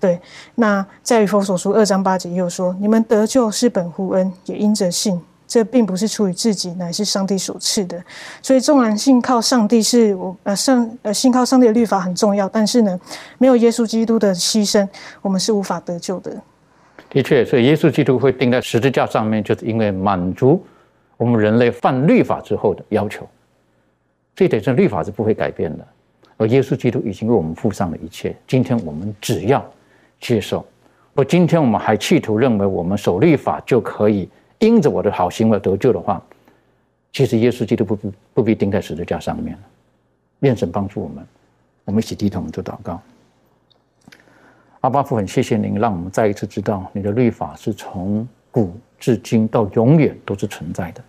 对，那在于佛所书二章八节又说：“你们得救是本乎恩，也因着信。这并不是出于自己，乃是上帝所赐的。所以，纵然信靠上帝是我呃上呃信靠上帝的律法很重要，但是呢，没有耶稣基督的牺牲，我们是无法得救的。的确，所以耶稣基督会钉在十字架上面，就是因为满足。我们人类犯律法之后的要求，这一点是律法是不会改变的，而耶稣基督已经为我们付上了一切。今天我们只要接受，而今天我们还企图认为我们守律法就可以因着我的好行为得救的话，其实耶稣基督不不不必钉在十字架上面了。愿神帮助我们，我们一起低头做祷告。阿巴父，很谢谢您，让我们再一次知道你的律法是从古至今到永远都是存在的。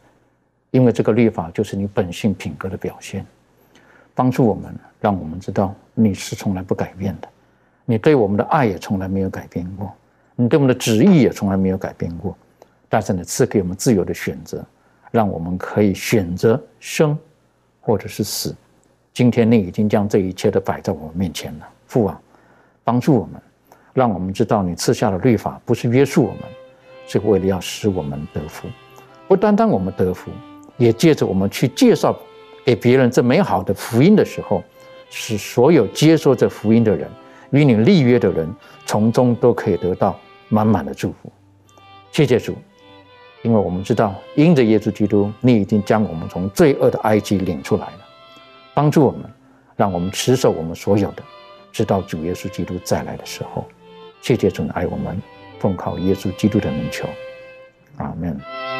因为这个律法就是你本性品格的表现，帮助我们，让我们知道你是从来不改变的，你对我们的爱也从来没有改变过，你对我们的旨意也从来没有改变过。但是呢赐给我们自由的选择，让我们可以选择生，或者是死。今天你已经将这一切都摆在我们面前了，父啊，帮助我们，让我们知道你赐下的律法不是约束我们，是为了要使我们得福，不单单我们得福。也借着我们去介绍给别人这美好的福音的时候，使所有接受这福音的人与你立约的人，从中都可以得到满满的祝福。谢谢主，因为我们知道，因着耶稣基督，你已经将我们从罪恶的埃及领出来了，帮助我们，让我们持守我们所有的，直到主耶稣基督再来的时候。谢谢主爱我们，奉靠耶稣基督的名求，阿门。